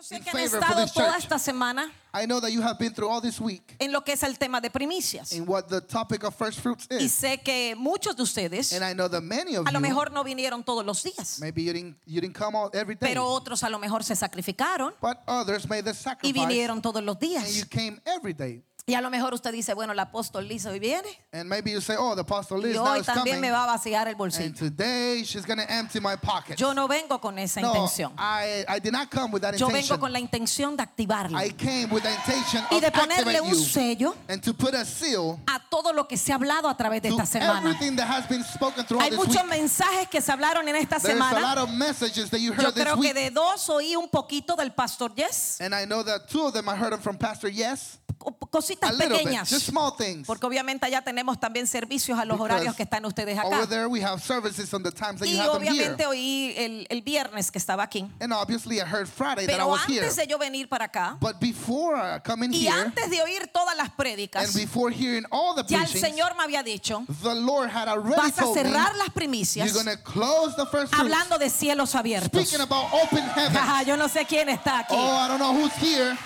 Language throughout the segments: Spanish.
Yo sé in que han favor for estado this toda church. esta semana I know that you have been through all this week en lo que es el tema de primicias. in what the topic of first fruits Y is. sé que muchos de ustedes And I know that many of a lo you, mejor no vinieron todos los días, maybe you didn't, you didn't come out every day, pero otros a lo mejor se sacrificaron but others made the y sacrifice vinieron todos los and you días. came every day. Y a lo mejor usted dice, bueno, el apóstol hoy viene And maybe you say, oh, the apostle y Liz now hoy is también coming. me va a vaciar el And bolsillo. today she's going to empty my pockets. Yo no vengo con esa no, intención. I, I did not come with that Yo vengo con la intención de activarlo I came with the intention y of de ponerle activate un you sello and to put a seal a todo lo que se ha hablado a través de to esta semana. everything that has been spoken throughout Hay this muchos week. mensajes que se hablaron en esta There's a lot semana. of messages that you Yo heard this creo que week. de dos oí un poquito del pastor Yes, And I know that two of them I heard them from Pastor Yes. co- A cositas little bit, pequeñas. just small things. Porque obviamente allá tenemos también servicios a los Because horarios que están ustedes acá. there we have services on the times that you Y have them here. obviamente oí el, el viernes que estaba aquí. And obviously I heard Friday that I Pero here. antes de yo venir para acá But before coming y here antes de oír todas las and prédicas, before hearing all the ya el Señor me había dicho, the Lord had already vas a me cerrar las primicias close the first hablando de cielos abiertos. Speaking about open heaven. Ajá, yo no sé quién está aquí. Oh, I don't know who's here.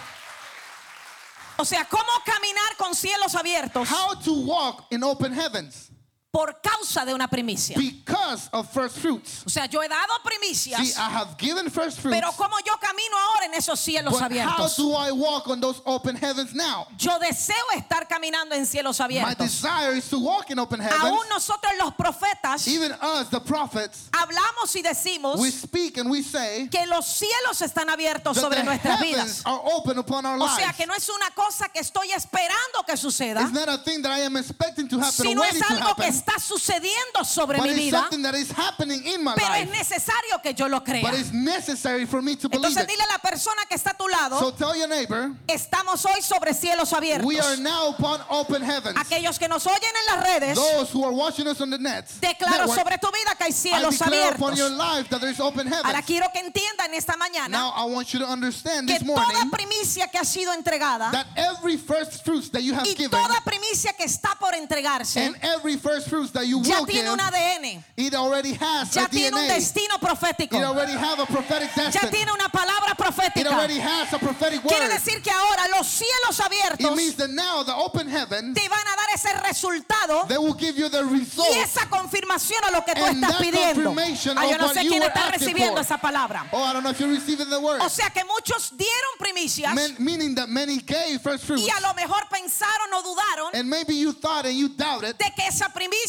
O sea, ¿cómo caminar con cielos abiertos How to walk in open heavens por causa de una primicia? because of first fruits. O sea, yo he dado See, primicias, I have given first fruits, pero ¿cómo yo camino ahora en esos cielos but how abiertos? do I walk on those open heavens now? Yo deseo estar caminando en cielos My abiertos. desire is to walk in open heavens. Aún nosotros los profetas Even us, the prophets, hablamos y decimos we speak and we say que los cielos están abiertos sobre the nuestras vidas. are open upon our O sea que no es una cosa que estoy esperando que suceda, It's not a thing that I am expecting to happen sino es algo que está sucediendo sobre but mi it's vida, something that is happening in my pero es life. necesario que yo lo crea. But it's necessary for me to believe Entonces it. dile a la persona que está a tu lado, So tell your neighbor, estamos hoy sobre cielos abiertos. we are now upon open heavens. Aquellos que nos oyen en las redes, Those who are watching us on the net, declaro network, sobre tu vida que hay I cielos declare upon abiertos. your life that there is open Ahora heavens. quiero que entiendan esta mañana Now I want you to understand que this toda morning primicia que ha sido entregada that every first fruits that you have y given toda primicia que está por entregarse and every first that you ya will tiene give, un ADN, it already has ya a tiene un destino profético, It already have a prophetic ya destiny. tiene una palabra It profética. already has a prophetic Quiere word. decir que ahora los cielos It abiertos means that now the open heaven, te van a dar ese resultado they will give you the result. y esa confirmation a lo que tú And estás that pidiendo. confirmation Ah, yo of no what sé you quién está asking recibiendo for. esa palabra. Oh, I don't know if you're receiving the word. O sea que muchos dieron primicias Men- meaning that many gave first fruits. y a lo mejor pensaron o dudaron And maybe you thought and you doubted de que esa primicia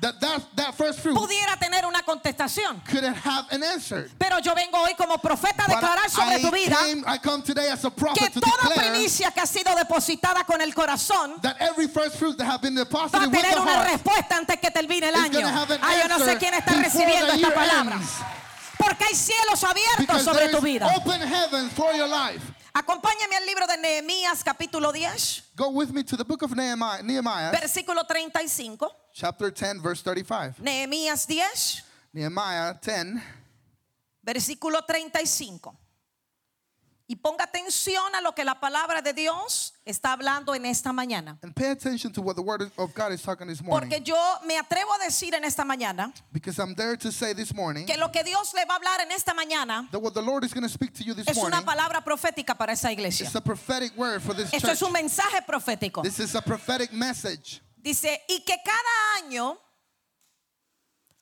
that that, that first fruit pudiera tener una contestación. have an answer. Pero yo vengo hoy como profeta a declarar sobre I tu vida came, I come today as a que to toda primicia que ha sido depositada con el corazón that every first fruit that have been va a tener una respuesta antes que termine el año. Ah, yo no sé quién está recibiendo esta palabra. ends. Porque hay cielos abiertos Because sobre tu vida. open heavens for your life. Acompáñame al libro de Nehemías capítulo 10, Go with me to the book of Nehemiah, Nehemiah versículo 35. chapter 10, verse 35. Nehemías 10, Nehemiah 10, versículo 35. Y ponga atención a lo que la palabra de Dios está hablando en esta mañana. and pay attention to what the word of God is talking this morning. Porque yo me atrevo a decir en esta mañana Because I'm there to say this morning que lo que Dios le va a hablar en esta mañana that what the Lord is going to speak to you this es morning una palabra profética para esa iglesia. is a prophetic word for this Esto church. es un mensaje profético. This is a prophetic message. Dice, y que cada año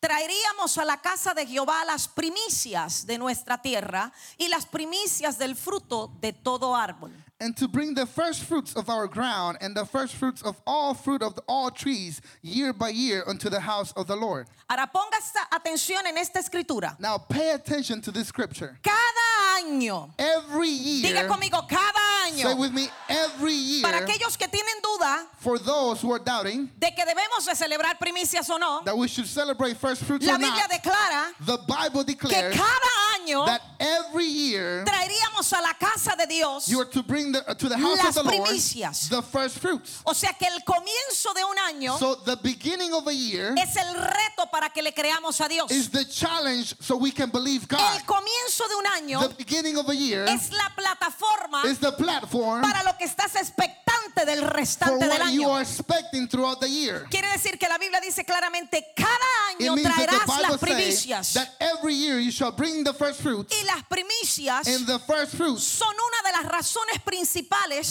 traeríamos a la casa de Jehová las primicias de nuestra tierra y las primicias del fruto de todo árbol. And to bring the first fruits of our ground and the first fruits of all fruit of all trees year by year unto the house of the Lord. Ahora ponga atención en esta escritura. Now pay attention to this scripture. Cada año, Every year, diga conmigo, cada say with me, every year, para aquellos que tienen duda for those who are doubting de que debemos de celebrar primicias o no, that we should celebrate first fruits la or not, declara the Bible que declares cada año that every year traeríamos a la casa de Dios you are to bring the, to the house Las of the Lord primicias. the first fruits. O sea que el comienzo de un año So the beginning of a year es el reto para que le creamos a Dios. is the challenge so we can believe God. El comienzo de un año The beginning of a year es la plataforma is the platform para lo que estás expectante del for restante del what you año. are expecting throughout the year. Quiere decir que la Biblia dice claramente, cada It año means that the traerás las Bible says primicias. that every year you shall bring the first fruits, Y las primicias and the first fruits, son una de las razones principales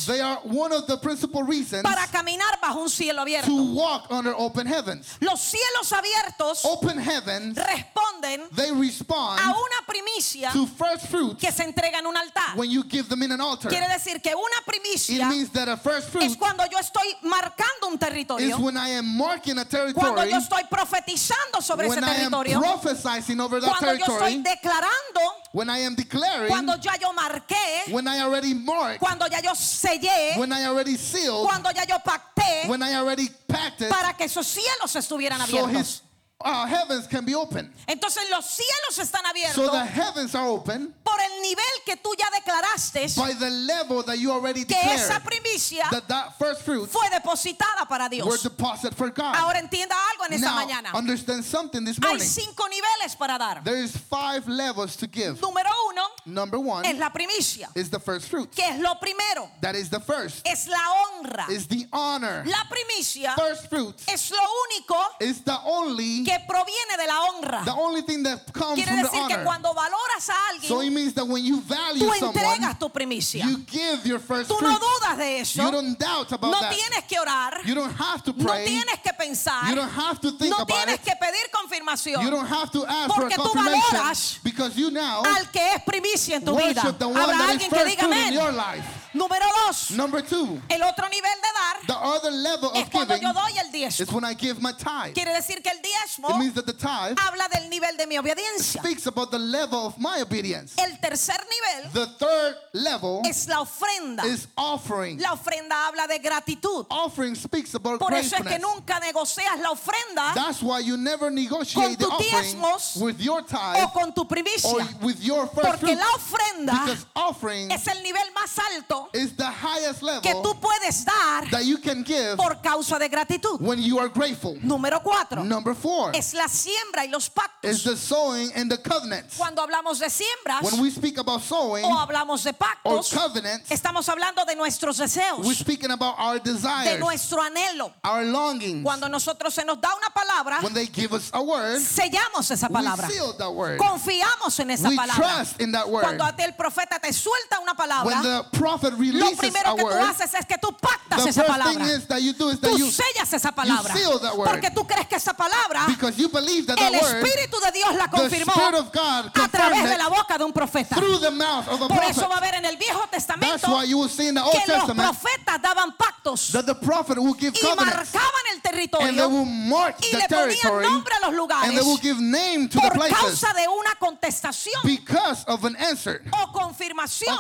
they are one of the principal reasons para caminar bajo un cielo abierto. to walk under open heavens. Los cielos abiertos Open heavens, responden they respond a una primicia to first fruits que se entrega en un altar. when you give them in an altar. Quiere decir que una It primicia means that a first fruit es cuando yo estoy marcando un is territorio, when I am marking a cuando territory, yo estoy profetizando sobre ese when I am territorio, prophesying over that cuando yo estoy territory, declarando, when I am declaring, cuando ya yo marqué, when I already marked, cuando ya yo sellé, when I already sealed, cuando ya yo pacté when I already packed it, para que esos cielos estuvieran so abiertos. Uh, heavens can be open. Entonces los cielos están So abiertos the heavens are open por el nivel que tú ya declaraste by the level that you already que esa declared primicia that that first fruit fue depositada para were Dios. deposited for God. Ahora entienda algo en esta Now, mañana. understand something this Hay morning. cinco niveles para dar. There is five levels to give. Número uno Number one es la primicia, is the first fruit. que es lo primero, That is the first. es la honra. Is the honor. La primicia First fruit es lo único is the only que proviene de la honra. the only thing that comes Quiere from the decir que honor. cuando valoras a So it alguien, means that when you value tú someone, entregas tu primicia. you give your first Tú no dudas de eso. You don't doubt about No that. tienes que orar. You don't have to No pray. tienes que pensar. You don't have to think No about tienes it. que pedir confirmación You don't have to ask Porque for tú a confirmation valoras because you now al que es primicia en tu vida. Habrá alguien que diga amén. Número dos, Number two, el otro nivel de dar the other level es of cuando giving yo doy el is diezmo. when I give my tithe. Quiere decir que el diezmo It means that the tithe habla del nivel de mi obediencia. speaks about the level of my obedience. El tercer nivel The third level es la ofrenda. is offering. La ofrenda habla de gratitud. Offering speaks about Por eso es que nunca negocias la ofrenda That's why you never negotiate Con tus diezmos with your o tithe con tu or primicia. with your first Porque fruit. la ofrenda es el nivel más alto is the highest que level tú puedes dar that you can give por causa de gratitud. when you are grateful. Número cuatro Number four es la siembra y los is pactos. the sowing and the covenants. Cuando hablamos de siembras When we speak about sowing o hablamos de or pactos, covenants, estamos hablando de nuestros we're deseos, speaking about our de desires, nuestro anhelo. our longings. Cuando nosotros se nos da una palabra, When they give us a word, sellamos esa we palabra. seal that word. Confiamos en esa We palabra. trust in that word. Cuando el profeta te suelta una When palabra, the prophet lo primero que tú haces es que tú pactas the esa palabra. is that you do is that Tú you, sellas esa palabra. seal that word. Porque tú crees que esa palabra, because you believe that that el Espíritu de Dios la the confirmó Spirit of God a través de la boca de un profeta. through the mouth of a Por eso prophet. va a ver en el Viejo That's Testamento why you will see in the Old que los Testament profetas daban pactos that the prophet will give y marcaban el and they territorio will mark y the le ponían territory nombre a los and lugares they will give name to the por causa de una contestación because of an answer o confirmación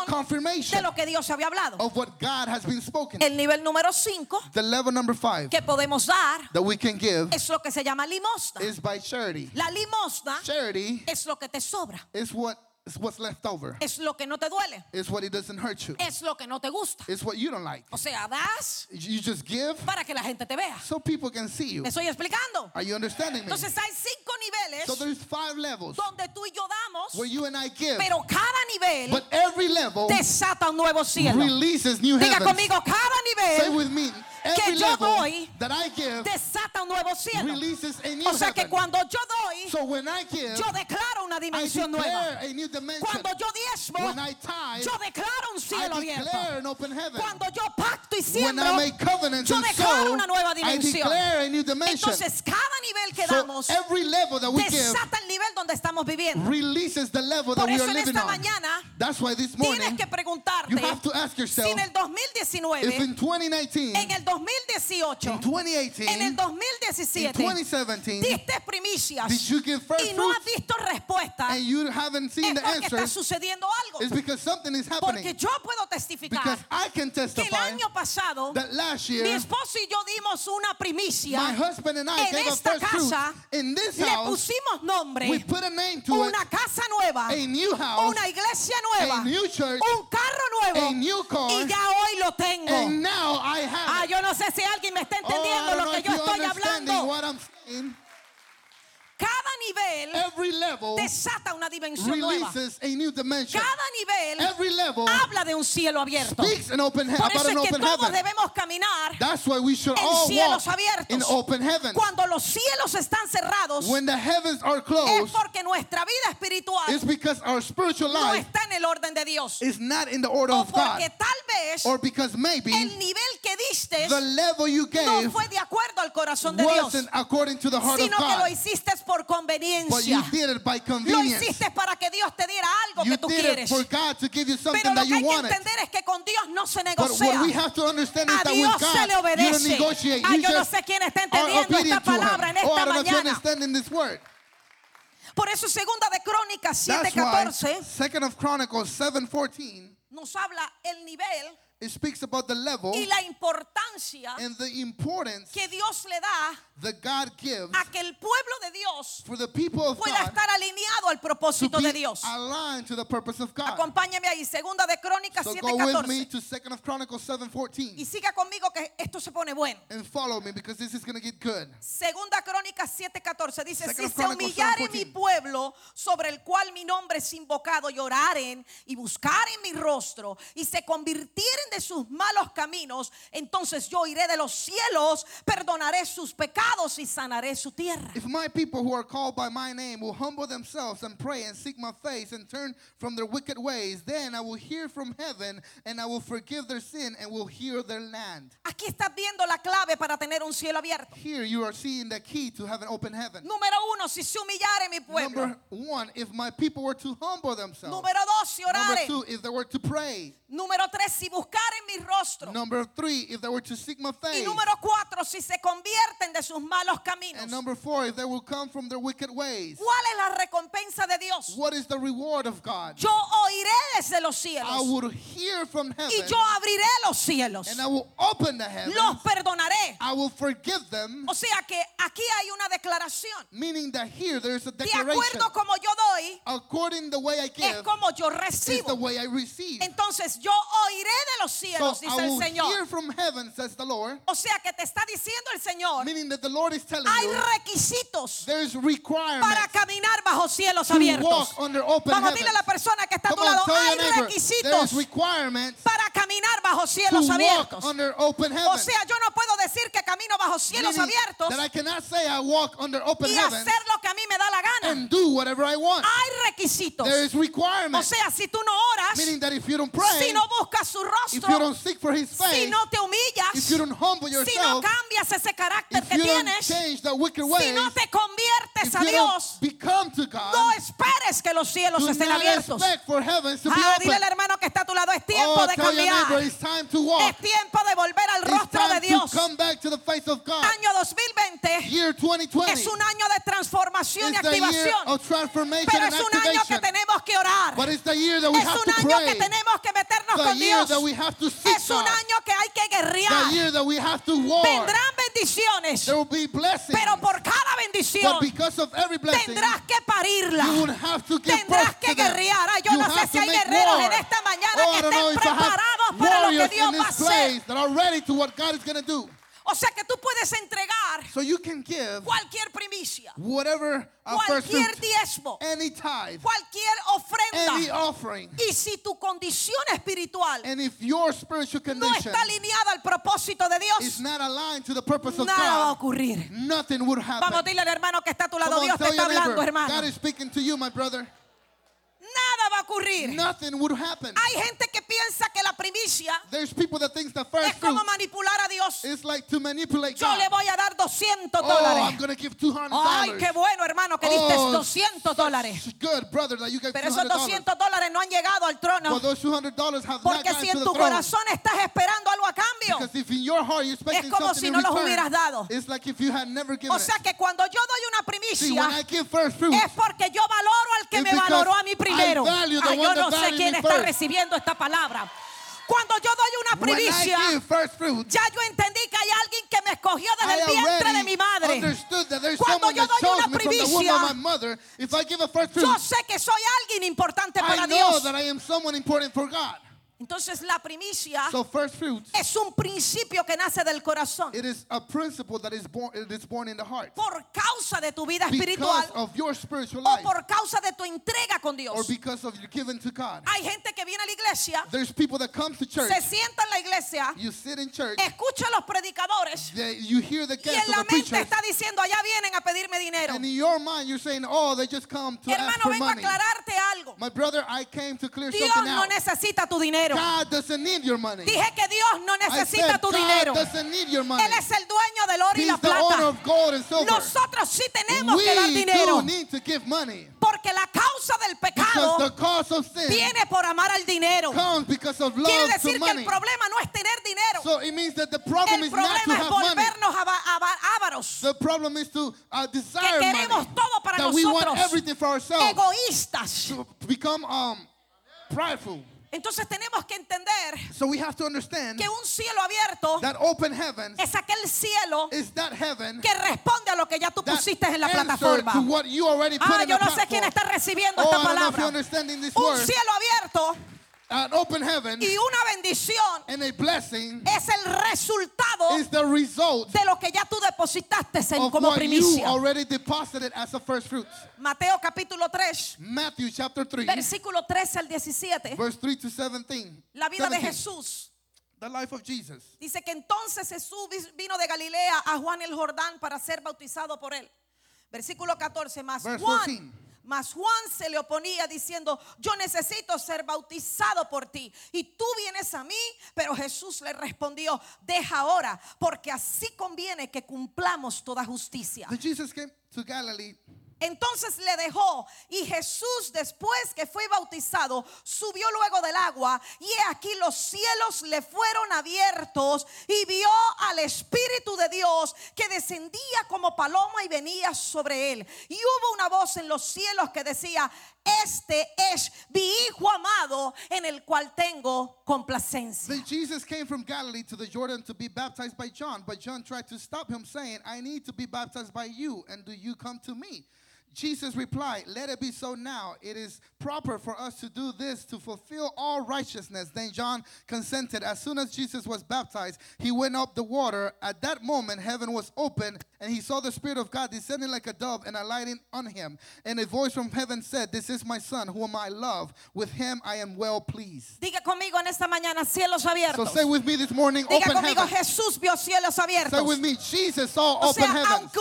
de lo que Dios había hablado. of what God has been spoken. El nivel número 5 The level number five que podemos dar that we can give es lo que se llama limosna. is by charity. La limosna Charity es lo que te sobra, is what is what's left over. es lo que no te duele, It's what it doesn't hurt you. es lo que no te gusta. It's what you don't like. O sea, das You just give para que la gente te vea. so people can see you. ¿Me estoy explicando? Are you understanding me? Entonces hay cinco niveles So there's five levels donde tú y yo damos, where you and I give, pero cada nivel but every level desata un nuevo cielo. releases new Diga heavens. conmigo, cada Say nivel with me, every yo doy, desata un nuevo cielo. O sea que cuando yo doy, So give, yo declaro una dimensión nueva. Cuando yo diezmo, tithe, yo declaro un cielo abierto. Cuando yo pacto y siembro, yo declaro una nueva dimensión. Entonces cada nivel que damos desata el nivel donde estamos viviendo. Por eso en esta mañana That's why this tienes morning que preguntarte you have to ask si yourself en el if 2019, in 2019, en el 2018, in 2018, en el in 2017 2017, diste primicias did you give first y no has visto respuesta, and you haven't seen es the porque está sucediendo algo. It's because something is Porque happening. yo puedo testificar Because I can que el año pasado that last mi esposo y yo dimos una primicia. my husband and I en gave esta first fruit. casa. In this Le pusimos nombre, we put a name to it, una casa nueva, a new house, una iglesia nueva, a new church, un carro nuevo. A new car, y ya hoy lo tengo. and now I Ah, have yo no sé si alguien me está Oh, entendiendo don't lo que yo estoy hablando. Cada nivel Every level desata una dimensión nueva. a new dimension. Cada nivel level habla de un cielo abierto. speaks an open Por eso es que todos heaven. debemos caminar That's why we should en all cielos walk abiertos. in open heavens. Cuando los cielos están cerrados, When the heavens are es porque nuestra vida espiritual it's because our spiritual no está en el orden de Dios. is not in the order O of God. porque tal vez Or because maybe el nivel que diste the level you no fue de acuerdo al corazón de Dios, wasn't according to the heart of sino que lo hiciste por But you conveniencia. did it by Lo convenience. hiciste para que Dios te diera algo You que tú quieres. for God to give you Pero something lo that que hay que entender es que con Dios no se negocia. we have to understand is A Dios se le obedece. You yo no sé quién está entendiendo esta palabra en. Oh, esta you're mañana. Por eso segunda de Crónicas That's why 7:14 Second of Chronicles 7:14 nos habla el nivel it speaks about the level y la importancia and the importance que Dios le da that God gives a que el pueblo de Dios for the people of pueda God estar alineado al to propósito de Dios. aligned to the purpose of God. Acompáñame ahí, segunda de Crónicas So go with me 7:14. to Second of Chronicles Y 7:14 siga conmigo que esto se pone bueno. and follow me because this is going to get good. Segunda Crónicas 7:14 dice, Second si of se Chronicles humillare 7:14. mi pueblo sobre el cual mi nombre es invocado, lloraren y buscaren mi rostro y se convirtieren de sus malos caminos, entonces yo iré de los cielos, perdonaré sus pecados y sanaré su tierra. If my people who are called by my name will humble themselves and pray and seek my face and turn from their wicked ways, then I will hear from heaven and I will forgive their sin and will heal their land. Aquí estás viendo la clave para tener un cielo abierto. Here you are seeing the key to have an open heaven. Número uno, si se humillare mi pueblo. Number one, if my people were to humble themselves. Número dos, si Number orare. two, if they were to pray. Número tres, si buscaren mi rostro. Number three, if they were to seek my Y face. número cuatro, si se convierten de sus malos caminos. And number four, if they will come from their wicked ways. ¿Cuál es la recompensa de Dios? What is the reward of God? Yo oiré desde los I cielos will hear from y heaven yo abriré los cielos. and I will open the heavens. Los perdonaré. I will forgive them. O sea que aquí hay una declaración. Meaning that here there is a De declaration. acuerdo como yo doy, According the way I es give como yo is the recibo. way I receive. Entonces yo oiré de los So cielos, dice I el will Señor. hear from heaven, says the Lord. O sea que te está diciendo el Señor, Meaning that the Lord is telling hay you requisitos para caminar bajo cielos to abiertos. walk under open Vamos, dile a la persona que está a tu on, lado, hay neighbor requisitos para caminar bajo cielos abiertos. O sea, yo no puedo decir que camino bajo cielos abiertos that I cannot say I walk under open y hacer lo que a mí me da la gana. and do whatever I want. Hay requisitos. There is O sea, si tú no oras, Meaning that if you don't pray, si no buscas su if you rostro, don't seek for His si no te humillas, if you don't humble si no cambias ese carácter if que you don't tienes, change the wicked si no te conviertes if a you Dios, don't become to God, no esperes que los cielos do estén not abiertos. expect for heavens to be Ah, open. dile al hermano que está a tu lado, es tiempo Oh, de your neighbor cambiar. it's time to walk. Es tiempo de volver al rostro de Dios. to come back to the face of God. Año 2020 Year 2020 es un año de transformación y activación. of transformation Pero es un año que tenemos que orar. But it's the year that we Es have un to año que tenemos que meternos The con year Dios. that we have to seek Es un año que hay que The guerrear. year that we have to war. Vendrán bendiciones, There will be blessings. pero por cada bendición But because of every blessing, tendrás que parirla. you would have to give Tendrás que guerrear. Ay, yo You no sé si hay guerreros war. en esta mañana Oh, que estén preparados para lo que Dios va a hacer. that are ready to what God is going to do. O sea que tú puedes entregar So you can give cualquier primicia, whatever uh, cualquier fruit, diezmo, any tithe, cualquier any ofrenda. offering. Y si tu condición espiritual And if your spiritual no condition está alineada al propósito de is Dios, not aligned to the purpose of nada va a God, ocurrir. nothing would happen. Vamos, dile al hermano que está a tu Come lado, on, Dios te está neighbor, hablando, hermano. God is speaking to you, my brother. Nada va a ocurrir. Nothing would happen. Hay gente que piensa que la primicia There's people that think the es first fruit como manipular a Dios. is like to manipulate Yo God. le voy a dar 200 Oh, I'm dólares. to give $200. Ay, qué bueno, hermano, que diste Oh, 200 dólares. Good, brother, that you gave Pero esos $200. 200 dólares no han llegado al trono. But those $200 have not Porque gotten si en tu corazón estás esperando algo a cambio. Because if in your heart you're expecting Es como something si no los return, hubieras dado. it's like if you had never given O sea it. que cuando yo doy una See, when I primicia give first fruit, es porque yo valoro al que me valoró a mí primero. Ay, yo no sé quién está recibiendo esta palabra. Cuando yo doy una primicia, fruit, ya yo entendí que hay alguien que me escogió desde el vientre de mi madre. Cuando yo doy una primicia, mother. Fruit, Yo sé que soy alguien importante para Dios. Entonces la primicia So first fruits, es un principio que nace del corazón. it is a principle that is born it is born in the heart. Por causa de tu vida espiritual of your spiritual o por causa de tu entrega con or Dios. because of your giving to God. Hay gente que viene a la iglesia, There's people that come to church. se sienta en la iglesia, You sit in church, escucha a los predicadores they- you hear the y en la mente preachers, está diciendo, allá vienen a pedirme dinero. and in your mind you're saying, "Oh, they just come to ask Hermano, for vengo a money." aclararte algo. My brother, I came to clear Dios something no out. necesita tu dinero. God doesn't need your money. Dije que Dios no necesita said tu God dinero. doesn't need your money. Él es el dueño del oro y la the owner plata. of gold and silver. Nosotros sí tenemos que dar We dinero. do need to give money Porque la causa del because pecado the cause of sin viene por amar al dinero. comes because of Quiere love to decir que el money. problema no es tener dinero. So it means that the problem El is not to problema es volvernos ávaros. The problem is to uh, Que desire queremos money. todo para That we want nosotros. everything for ourselves. Egoístas. To become um, prideful. Entonces tenemos que entender So we have to understand que un cielo abierto that open heaven es aquel cielo is that heaven que responde a lo que ya tú pusiste en la plataforma. to what you already put Ah, yo no sé quién está recibiendo Oh, esta palabra. Un cielo abierto An open heaven y una bendición and a blessing es el resultado is the result de lo que ya tú depositaste en of como primicia. already deposited as a first fruits. Mateo capítulo 3, Matthew chapter 3, versículo 13 al 17. verse 3 to 17. La vida de 17. Jesús. The life of Jesus. Dice que entonces Jesús vi- vino de Galilea a Juan el Jordán para ser bautizado por él. Versículo 14 más Verse Juan. 14. Mas Juan se le oponía diciendo, yo necesito ser bautizado por ti y tú vienes a mí. Pero Jesús le respondió, deja ahora, porque así conviene que cumplamos toda justicia. Jesus came to. Entonces le dejó y Jesús después que fue bautizado subió luego del agua y aquí los cielos le fueron abiertos y vio al Espíritu de Dios que descendía como paloma y venía sobre él. Y hubo una voz en los cielos que decía, este es mi Hijo amado en el cual tengo complacencia. Then Jesus came from Galilee to the Jordan to be baptized by John, but John tried to stop him, saying, I need to be baptized by you, and do you come to me? Jesus replied, Let it be so now. It is proper for us to do this to fulfill all righteousness. Then John consented. As soon as Jesus was baptized, he went up the water. At that moment, heaven was open, and he saw the Spirit of God descending like a dove and alighting on him. And a voice from heaven said, This is my Son, whom I love. With him I am well pleased. Diga conmigo en esta mañana cielos So say with me this morning, Diga open conmigo heaven. Jesús vio cielos Say with me, Jesus saw O open sea, heavens. aunque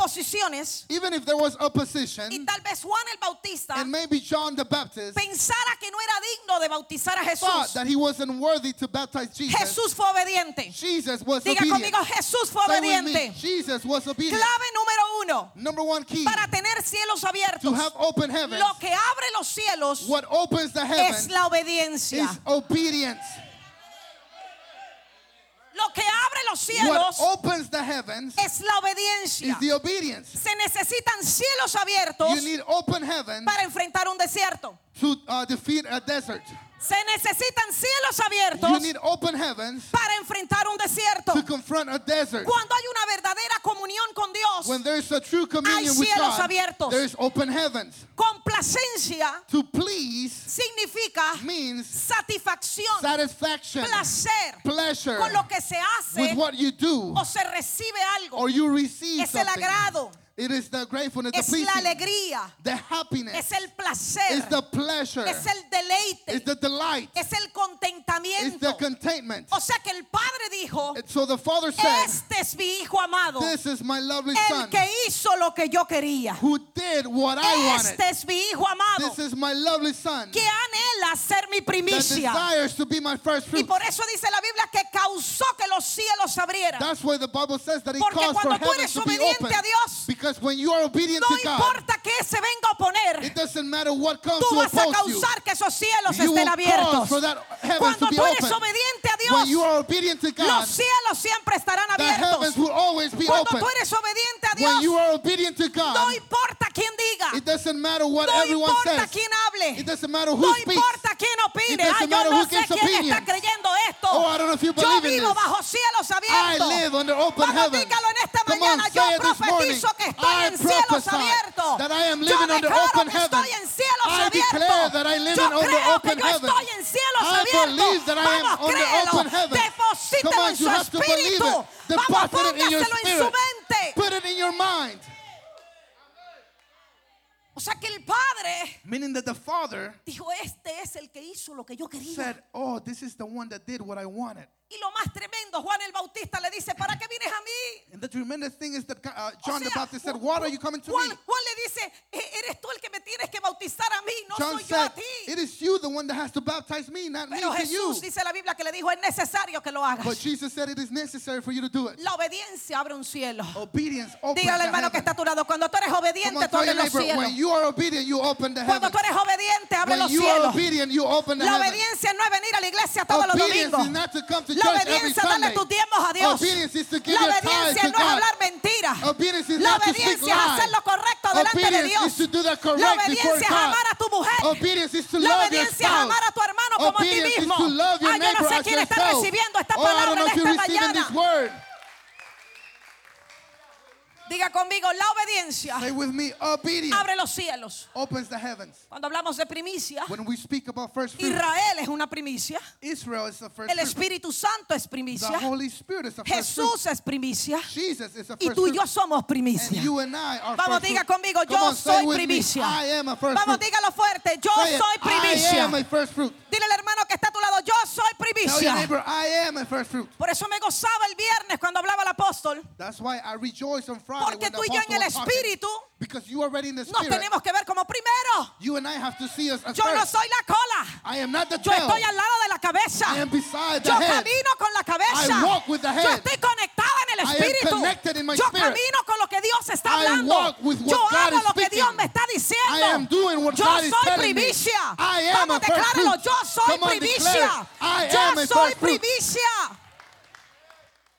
oposiciones Even if there was y tal vez Juan el Bautista and maybe John the Baptist pensara que no era digno de bautizar a thought Jesús, that he wasn't worthy to baptize Jesus, Jesús fue obediente. Jesus was Diga obedient. conmigo, Jesús fue obediente. Jesus was obedient. Clave número uno, Number one key para tener cielos to abiertos, have open heavens. lo que abre los cielos What opens the es la obediencia. is obedience. Lo que abre los What cielos opens the heavens es la obediencia. is the obedience. Se necesitan cielos abiertos You need open heaven para enfrentar un desierto. to uh, defeat a desert. Se necesitan cielos You abiertos need open heavens para enfrentar un desierto. to confront a desert. Cuando hay una verdadera comunión con Dios, When there's a true communion Hay with cielos God, abiertos. there's open heavens. complacencia To please significa means satisfacción, satisfaction, placer pleasure con lo que se hace with what you do, o se recibe algo. or you receive Es el something. agrado, It is the gratefulness, the es la alegría, the happiness, es el placer, it's the pleasure, es el deleite, it's the delight, es el it's the contentamiento. contentment. O sea que el Padre dijo, And so the Father said, este es mi Hijo amado, This is my lovely el Son que hizo lo que yo quería. who did what I wanted. Este es mi Hijo amado, This is my lovely Son que anhela ser mi primicia. Y por eso dice la Biblia que causó que los cielos se abrieran. That's why the Bible says that He Porque cuando tú eres obediente a Dios, Because when you are obedient No to God, importa que se venga a oponer, it doesn't matter what comes tú to vas a causar que esos cielos estén abiertos. Cuando tú eres obediente a Dios, are obedient to God, los cielos siempre estarán abiertos. will always be Cuando open. tú eres obediente a When you Dios, are obedient to no importa quién diga, it doesn't matter what no everyone importa quién hable, matter who no speaks. importa quién opine. Ah, yo no sé quién está opinion. creyendo esto. Oh, I don't know if you Yo vivo this. bajo cielos I abiertos. live under open Vamos, heavens. dígalo en esta Come mañana. on, Yo this morning. profetizo que estoy I en cielos abiertos. that I am Yo under open que heaven. estoy en cielos I abiertos. declare that I live Yo under creo open que yo estoy en cielos I abiertos. believes that I am Vamos, créelo. open heavens. Come Deposítelo on, en su espíritu. it. Vamos, póngaselo en su mente. Put it in your mind. O sea que el Padre Meaning that the Father dijo, este es el que hizo lo que yo quería. said, Oh, this is the one that did what I wanted. Y lo más tremendo, Juan el Bautista le dice, ¿para qué vienes a mí? And the tremendous thing is that uh, O John the sea, Baptist said, What are you coming to Juan, me? Juan le dice, "E- eres tú el que me tienes que bautizar a mí, no John soy yo a said, ti. It is you, the one that has to baptize me, not me Pero to you. Jesús dice la Biblia que le dijo, es necesario que lo hagas. But Jesus said it is necessary for you to do it. La obediencia abre un cielo. Obedience opens Dígale the hermano que está a tu lado, cuando tú eres obediente, tú abres los cielos. when you are obedient, you open the Cuando heaven. tú eres obediente, abre When los you are cielos. obedient, you open the La obediencia no es a la iglesia todos los domingos. La obediencia es darle tus diezmos a Dios. La obediencia no es hablar mentiras. La obediencia es hacer lo correcto delante de Dios. La obediencia es amar a tu mujer. La obediencia es amar a tu hermano como a ti mismo. your Ah, yo no sé quién está recibiendo esta Oh, palabra en esta mañana. Diga conmigo, la obediencia Say with me, obedience abre los cielos. opens the heavens. Cuando hablamos de primicia, When we speak about first fruit, Israel es una primicia. Israel is the first El fruit. Espíritu Santo es The primicia. Holy Spirit is the first fruit. Jesús es primicia. Jesus is the Y first tú y fruit. yo somos And primicia. you and I are Vamos, first diga fruit. conmigo, Come yo on, say soy with me, primicia. I am a first Vamos, fruit. dígalo fuerte, yo Say it, soy I primicia. am a first fruit. Dile al hermano que está a tu lado, yo soy Tell your primicia. neighbor, I am a first fruit. Por eso me gozaba el viernes cuando hablaba el apóstol. That's why I rejoice on Friday Porque tú y yo en el espíritu nos tenemos que ver como primero. You and I have to see us as Yo no soy la cola. I am not the Yo estoy al lado de la cabeza. I am beside the Yo camino con la cabeza. I walk with the Yo estoy conectada en el espíritu. Yo camino con lo que Dios está hablando. Yo hago lo que. Dios me está diciendo. Yo soy primicia. Vamos, decláralo. Yo soy primicia. yo soy primicia.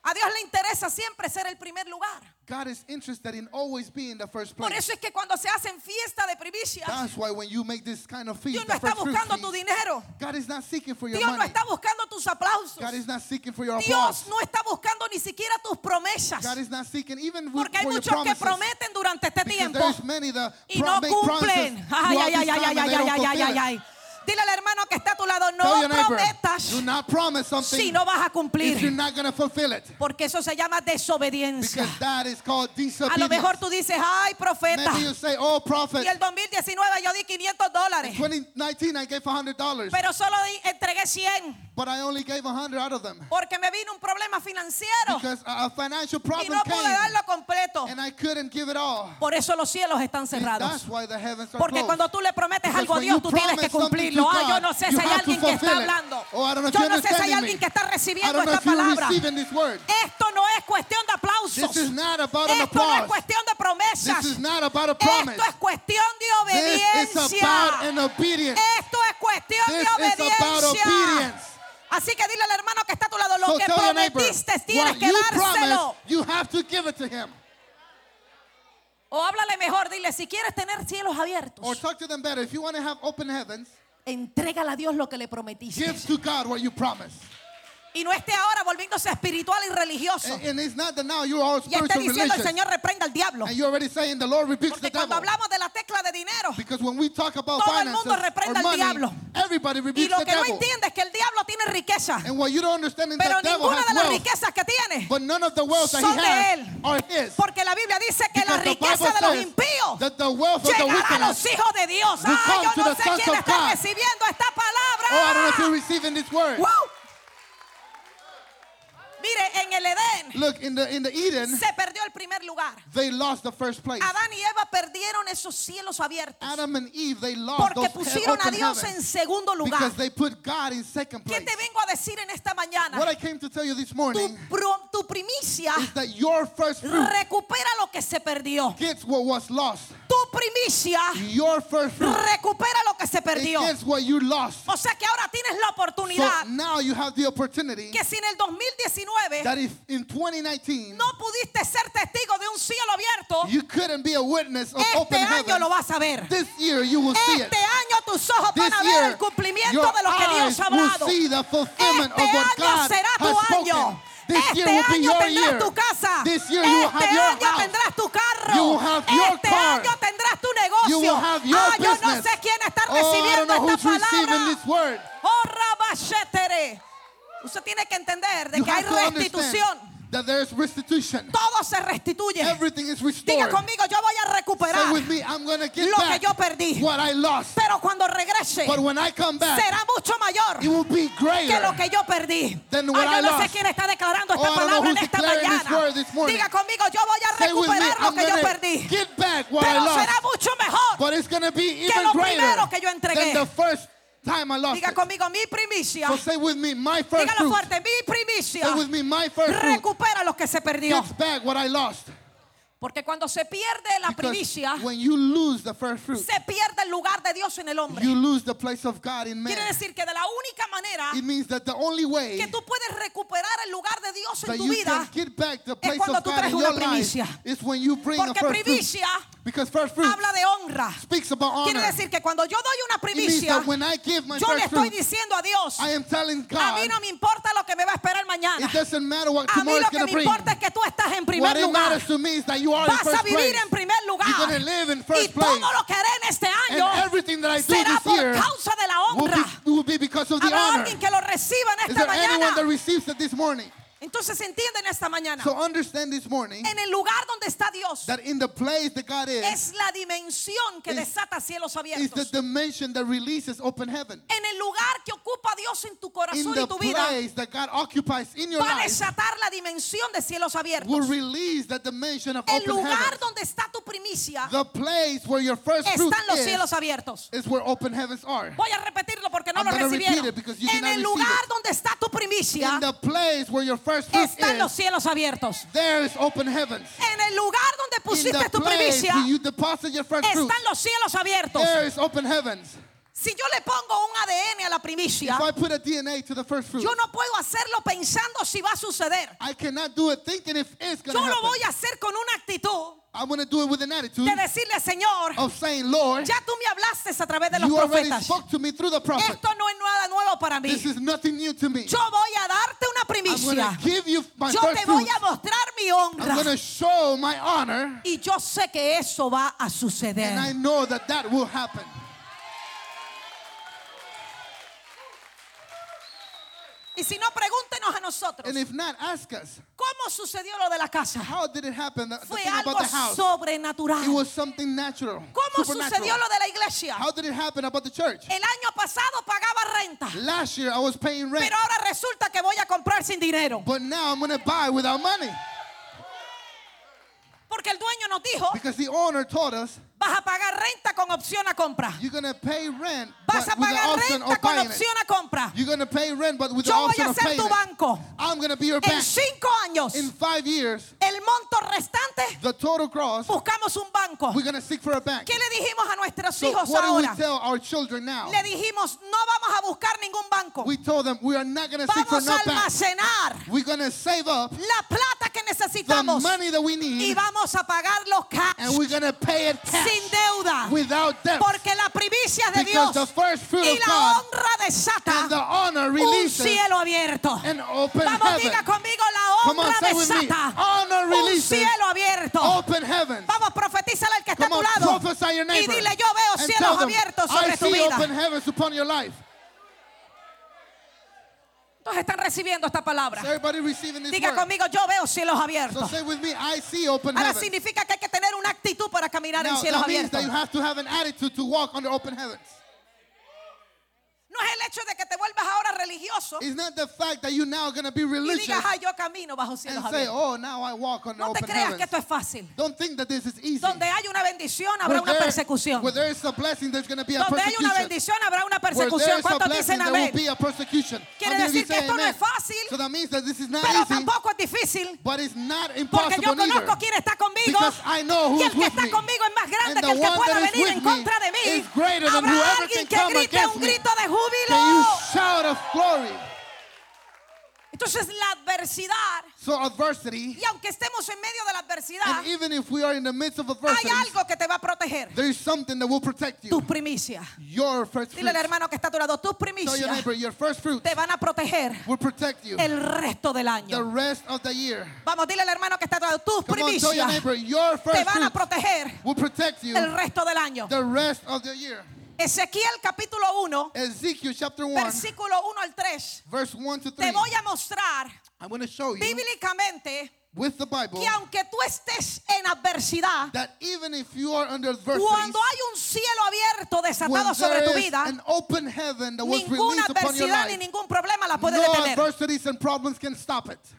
A Dios le interesa siempre ser el primer lugar. God is interested in always being the first Por place. eso es que cuando se hacen fiesta de primicias, That's why when you make this kind of feast, Dios no está buscando tu dinero. God is not seeking for your Dios no money. está buscando tus aplausos. God is not seeking for your Dios applause. no está buscando ni siquiera tus promesas. God is not seeking even with, Porque hay for your muchos que promises. prometen durante este Because tiempo there's many that y pro- no make promises cumplen. Ay, throughout ay, this ay, ay, time ay, and ay, they ay, don't ay, ay, fulfill ay, it. ay. Dile al hermano que está a tu lado, no prometas do not promise something si no vas a if you're cumplir. not going to fulfill it. Porque eso se llama desobediencia. Because that is called A lo mejor tú dices, ay, profeta. Maybe you say, oh, prophet, Y el 2019 yo di 500 dólares. 2019 I gave $100, Pero solo entregué 100. But I only gave 100 out of them. Porque me vino un problema financiero. Because a financial Y problem no pude came, darlo completo. and I couldn't give it all. Por eso los cielos están And cerrados. that's why the heavens are Porque closed. cuando tú le prometes Because algo a Dios, tú tienes que cumplirlo. to Ah, yo God, no sé si hay alguien que está it. hablando. Oh, I don't know if Yo no sé si hay alguien que está recibiendo esta palabra. receiving this word. Esto no es cuestión de aplausos. This is not about an Esto no es cuestión de promesas. This is not about a promise. Esto es cuestión de This is obediencia. about an obedience. Esto es cuestión This de is about obediencia. Así que dile al hermano que está a tu lado, lo So que neighbor, prometiste tienes que dárselo. you have to give it to him. O háblale mejor, dile, si quieres tener cielos abiertos, Or talk to them better. If you want to have open heavens, entrégale a Dios lo que le prometiste. give to God what you promise. Y no esté ahora volviéndose espiritual y religioso. And, and it's not that now you're all Y spiritual diciendo el. Señor reprenda al diablo. And you're already saying the Lord rebukes the Porque cuando devil. hablamos de la tecla de dinero, Because when we talk about Todo el mundo reprende or al diablo. everybody y lo the que no entiende es que el diablo tiene riqueza, And what you don't understand is pero that ninguna de las wealth, riquezas que tiene but none of the wealth that son he de has él. are his. Porque la Biblia dice que la Because riqueza de los impíos that the wealth of the llegará a los hijos de Dios. Ah, yo no sé quién está recibiendo esta palabra. Oh, I don't know if you're receiving this word. Wow. Mire, en el Edén Look, in the in the Eden, se perdió el primer lugar. they lost the first place. Adán y Eva perdieron esos cielos abiertos Adam and Eve, they lost porque pusieron a Dios en segundo lugar. because they put God in second ¿Qué place. te vengo a decir en esta mañana? What I came to tell you this morning tu primicia is that your first fruit recupera lo que se perdió. gets what was lost. Tu primicia Your first fruit recupera lo que se it perdió. gets what you lost. O sea que ahora tienes la So oportunidad now you have the opportunity que si en el 2019 that if in 2019 no pudiste ser testigo de un cielo abierto, you couldn't be a witness of este open año heaven, lo vas a ver. this year you will see it. Este año tus ojos This van a ver el cumplimiento de lo que Dios ha hablado. Este año será tu año. Este year will be año your year. tu casa. This year you will este have your año house. tendrás tu carro. You will have your este car. año tendrás tu negocio. You will have your ah, yo no sé quién está Oh, I don't recibiendo know esta who's receiving palabra. this word. Oh. Usted tiene que entender de You que hay restitución. that there's restitution. Todo se restituye. Everything is Diga restored. conmigo, yo voy a recuperar with me, I'm to get lo que yo perdí. what I lost. Pero cuando regrese, But when I come back, será mucho mayor it will be que lo que yo perdí. Ay, yo I no sé lost. quién está declarando Oh, esta I know palabra en esta this mañana. this. Diga conmigo, yo voy a with me, recuperar lo que yo perdí. get back what I Pero lost. será mucho mejor. But it's be que even lo greater primero que yo entregué. Time I lost Diga it. conmigo, mi primicia. So say with me, my first Dígalo fruit. fuerte, mi primicia. Say with me, my first Recupera lo que se perdió. gets back what I lost. Porque cuando se pierde la Because primicia, when you lose the first fruit, se pierde el lugar de Dios en el hombre. you lose the place of God in man. Quiere decir que de la única manera It means that the only way que tú puedes recuperar el lugar de Dios en tu vida place cuando tú traes una primicia. Porque primicia Because first fruit habla de honra. speaks about Quiere honor. decir que cuando yo doy una primicia, that when I give my yo le estoy diciendo a Dios, I am telling a God, mí no me importa lo que me va a esperar mañana. it doesn't matter what A mí lo que going me bring. importa es que tú estás en primer What lugar. matters to me is that you are in Vas a first vivir place. en primer lugar. You're going to live in Y todo place. lo que haré en este año everything that I do será por year causa de la will honra. be, will be because of the Habrá honor. alguien que lo reciba en Is esta there anyone that mañana. Entonces entiende en esta mañana. So understand this morning En el lugar donde está Dios that in the place that God is, es la dimensión que is- desata cielos is the abiertos. dimension that releases open heaven. En el lugar que ocupa Dios en tu corazón y tu vida place that God occupies in your va a desatar la dimensión de cielos will abiertos. release the dimension of El open lugar donde está tu primicia The place where your first fruit están los is, cielos abiertos. is where open heavens are. Voy a repetirlo porque no I'm lo recibieron. En el lugar donde está tu primicia In the place where your first fruit están los cielos abiertos. there is open heavens. En el lugar donde In pusiste the tu primicia where you deposit your first fruit, están los cielos abiertos. Si yo le pongo un ADN a la primicia, If I put a DNA to the first fruit, yo no puedo hacerlo pensando si va a suceder. I cannot do it thinking if it's Yo lo happen. voy a hacer con una actitud I'm going to do it with an attitude de decirle, Señor, of saying, Lord, ya tú me hablaste a través de los you already profetas. spoke to me through the prophet. Esto no es nada nuevo para mí. This is nothing new to me. Yo voy a darte una primicia. to give you my Yo te voy a mostrar mi honra. show my honor, Y yo sé que eso va a suceder. and I know that that will happen. Y si no, pregúntenos a nosotros. And if not, ask us, ¿Cómo sucedió lo de la casa? how did it happen? The, the Fue thing algo about the house, sobrenatural. it was something natural, ¿Cómo sucedió lo de la iglesia? How did it happen about the church? El año pasado pagaba renta, Last year I was paying rent, pero ahora resulta que voy a comprar sin dinero. but now I'm going to buy without money Porque el dueño nos dijo, because the owner told us vas a pagar renta con opción a compra. you're to pay rent Vas a pagar renta con opción a compra. You're to pay rent but with the Yo voy a ser tu banco. I'm to be your En bank. cinco años, In five years, el monto restante, the total cross, buscamos un banco. we're to seek for a bank. ¿Qué le dijimos a nuestros So hijos what do we ahora? tell our children now? Le dijimos, no vamos a buscar ningún banco. We told them we are not seek for Vamos no a bank. almacenar We're going to save up la plata que the necesitamos money that we y need vamos a pagarlo cash, and we're pay it cash sin deuda. Porque la primicia de Dios y la honra desata the honor un cielo abierto. Vamos, diga conmigo, la honra desata un cielo abierto. Vamos, profetízale al que está a tu lado y dile, yo veo cielos abiertos sobre tu vida. Entonces están recibiendo esta palabra. So Diga conmigo, yo veo cielos So abiertos. with me, Ahora significa que hay que tener una actitud para caminar en Now, cielos that means abiertos. that you have to have an attitude to walk under open heavens. No es el hecho de que te vuelvas ahora religioso It's not the fact that you're now going to be y religious digas, ah, yo camino bajo cielos and say, abiertos. oh, now I walk under No te open creas que heavens. esto es fácil. Don't think that this is easy. Donde hay una bendición habrá Where una there- persecución. Where there is a blessing, there's going to be a Donde hay una bendición habrá una Where there persecución. is a ¿Cuántos blessing, dicen there will amén? be a persecution. Quiere How many of you decir que say esto no amen? es fácil, So that means that this is not Pero easy, tampoco es difícil. but it's not Porque impossible yo conozco either. quién está conmigo. Because I know Y who's el que with está me. conmigo es más grande And que el que one pueda that is venir en me contra de mí. is greater than Habrá whoever alguien can que come grite against un me. grito de Can you júbilo. shout of glory? Entonces la adversidad, So adversity, y aunque estemos en medio de la adversidad, and even if we are in the midst of hay adversity, algo que te va a proteger. there is something that will protect you. Tus primicias. Your first fruit. Dile al hermano que está a tu lado, tus Tell your primicias neighbor, your first fruit te van a proteger will protect you el resto del the año. rest of the year. Vamos, dile al hermano que está a tu lado, tus Come on, tell your primicias neighbor, your te first van a fruit proteger will protect you el resto del año. the rest of the year. Ezequiel capítulo 1, Ezekiel chapter 1, versículo 1 al 3. verse 1 to 3. Te voy a mostrar I'm going to show you bíblicamente with the Bible que aunque tú estés en adversidad, that even if you are under cuando hay un cielo abierto desatado sobre tu vida, an open heaven that was ninguna released upon your adversidad ni ningún problema la puede no detener.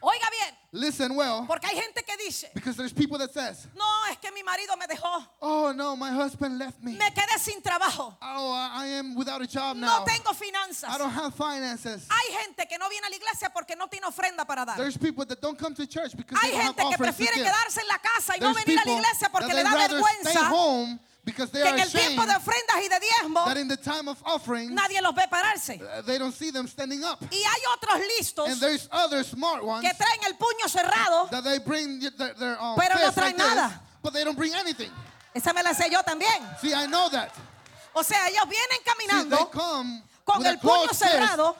Oiga bien, Listen well, porque hay gente que dice, because there's people that says, no, es que mi marido me dejó, "Oh no, my husband left me. me quedé sin trabajo, Oh, I am without a job no now. tengo finanzas. I don't have finances." Hay gente que no viene a la iglesia porque no tiene ofrenda para dar. There's people that don't come to church because Hay they don't have gente que offerings to prefiere quedarse en la casa y no There's venir a la iglesia porque le da vergüenza home because they que are en el tiempo de ofrendas y de diezmo that in the time of offering nadie los ve pararse. uh, they don't see them standing up. Y hay otros listos And there's other smart ones que traen el puño cerrado. that they bring their, their um, Pero no like traen this, nada. but they don't bring anything. Esa me la sé yo también. See, I know that. O sea, ellos vienen See, they caminando, come con el puño fist, cerrado,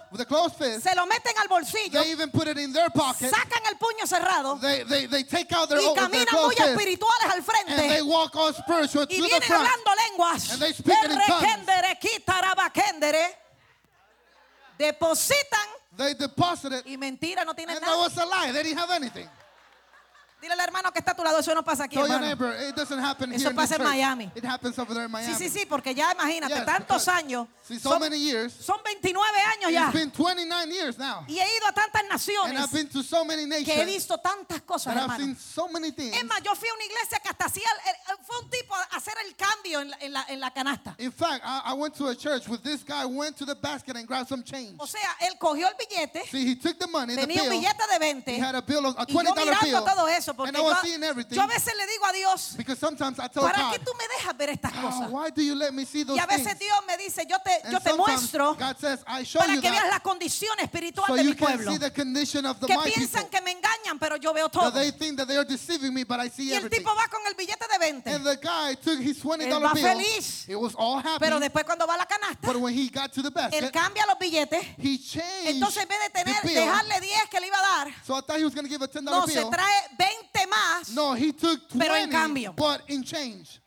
fist. se lo meten al bolsillo, They even put it in their pocket. sacan el puño cerrado They, they, they take out their, y caminan muy espirituales al frente. walk all spiritual to y vienen hablando lenguas. Depositan y mentira, no tienen nada. was a lie. They didn't have anything. Dile al hermano que está a tu lado, eso no pasa aquí, Tell your hermano. neighbor, it doesn't happen Eso here in this pasa en church. Miami. It happens over there in Miami. Sí, sí, sí, porque ya imagínate, Yes, tantos because- años. See, so Son, many years. son 29 años ya. It's been 29 years now. Y he ido a tantas And naciones I've been to so many que he nations visto tantas cosas, I've hermano. seen so many things. Es más, yo fui a una iglesia que hasta hacía, el- el- fue un tipo a hacer el cambio en la, en la- en la canasta. In fact, I, I went to a church where this guy went to the basket and grabbed some change. O sea, él cogió el billete, See, he took the money, the tenía un bill. billete de 20. He had a bill of a Y yo $20 mirando bill. todo eso, porque And I was yo, seeing everything. yo a veces le digo a Dios, ¿para qué tú me dejas ver estas "Oh, cosas? why do you let me see those Y a veces? Dios me dice, yo te, yo te muestro says, para que veas la condición espiritual so de mi pueblo. Que piensan que me engañan, pero yo veo todo. They think that they are deceiving me, but I see Y el everything. tipo va con el billete de 20. And the guy took his $20 Él va bill. feliz. It was all happy. Pero después cuando va a la canasta, But when he got to the él basket, cambia los billetes. he changed Entonces en vez de tener, dejarle 10 que le iba a dar, So I thought he was going to give a $10 no, se trae 20 más. No, he took Pero en 20, cambio. but in change.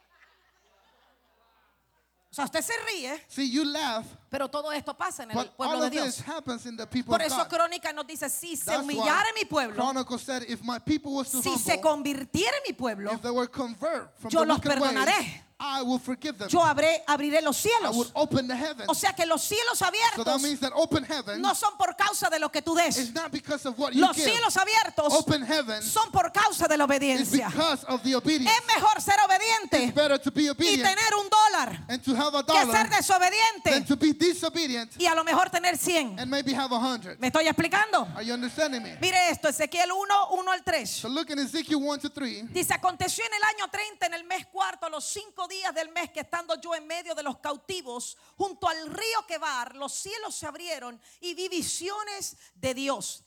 Sea, usted se ríe, See, you laugh, pero todo esto pasa en el but pueblo all de of this Dios. happens in the people Por of eso God. Crónica nos dice, si se That's humillara why mi pueblo, Chronicle said, if my people was to si se humble, convirtiera mi pueblo, if they were convert from yo the los wicked ways, perdonaré. I will forgive them. yo abré, abriré los I would cielos. open the heavens. O sea que los cielos so that abiertos means that open heaven no son por causa de lo que tú des. not because of what you Los give. cielos abiertos Open heaven son por causa de la is obediencia. because of the obedience. Es mejor ser It's obediente better to be y obedient tener un dólar and to have a que ser dollar than desobediente to be disobedient y a lo mejor tener 100. and maybe have a hundred. ¿Me estoy explicando? Are you understanding me? Mire esto, Ezequiel 1, 1 al 3. So look in Ezekiel 1 to 3. Dice, aconteció en el año 30, en el mes cuarto, a los cinco días del mes, que estando yo en medio de los cautivos, junto al río Quebar, los cielos se abrieron y vi visiones de Dios.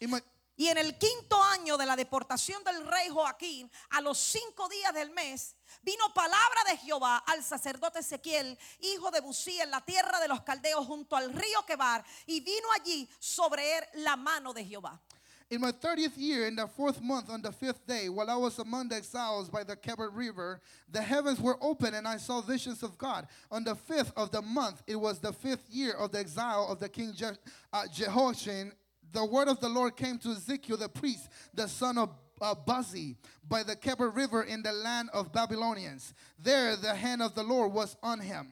Y en el quinto año de la deportación del rey Joaquín, a los cinco días del mes, vino palabra de Jehová al sacerdote Ezequiel, hijo de Busí, en la tierra de los caldeos, junto al río Quebar, y vino allí sobre él la mano de Jehová. in my 30th year, in the fourth month, on the fifth day, while I was among the exiles by the Kebar River, the heavens were open and I saw visions of God. On the fifth of the month, it was the fifth year of the exile of the king Je- uh. The word of the Lord came to Ezekiel the priest, the son of uh, Buzi, by the Kebar River in the land of Babylonians. There the hand of the Lord was on him.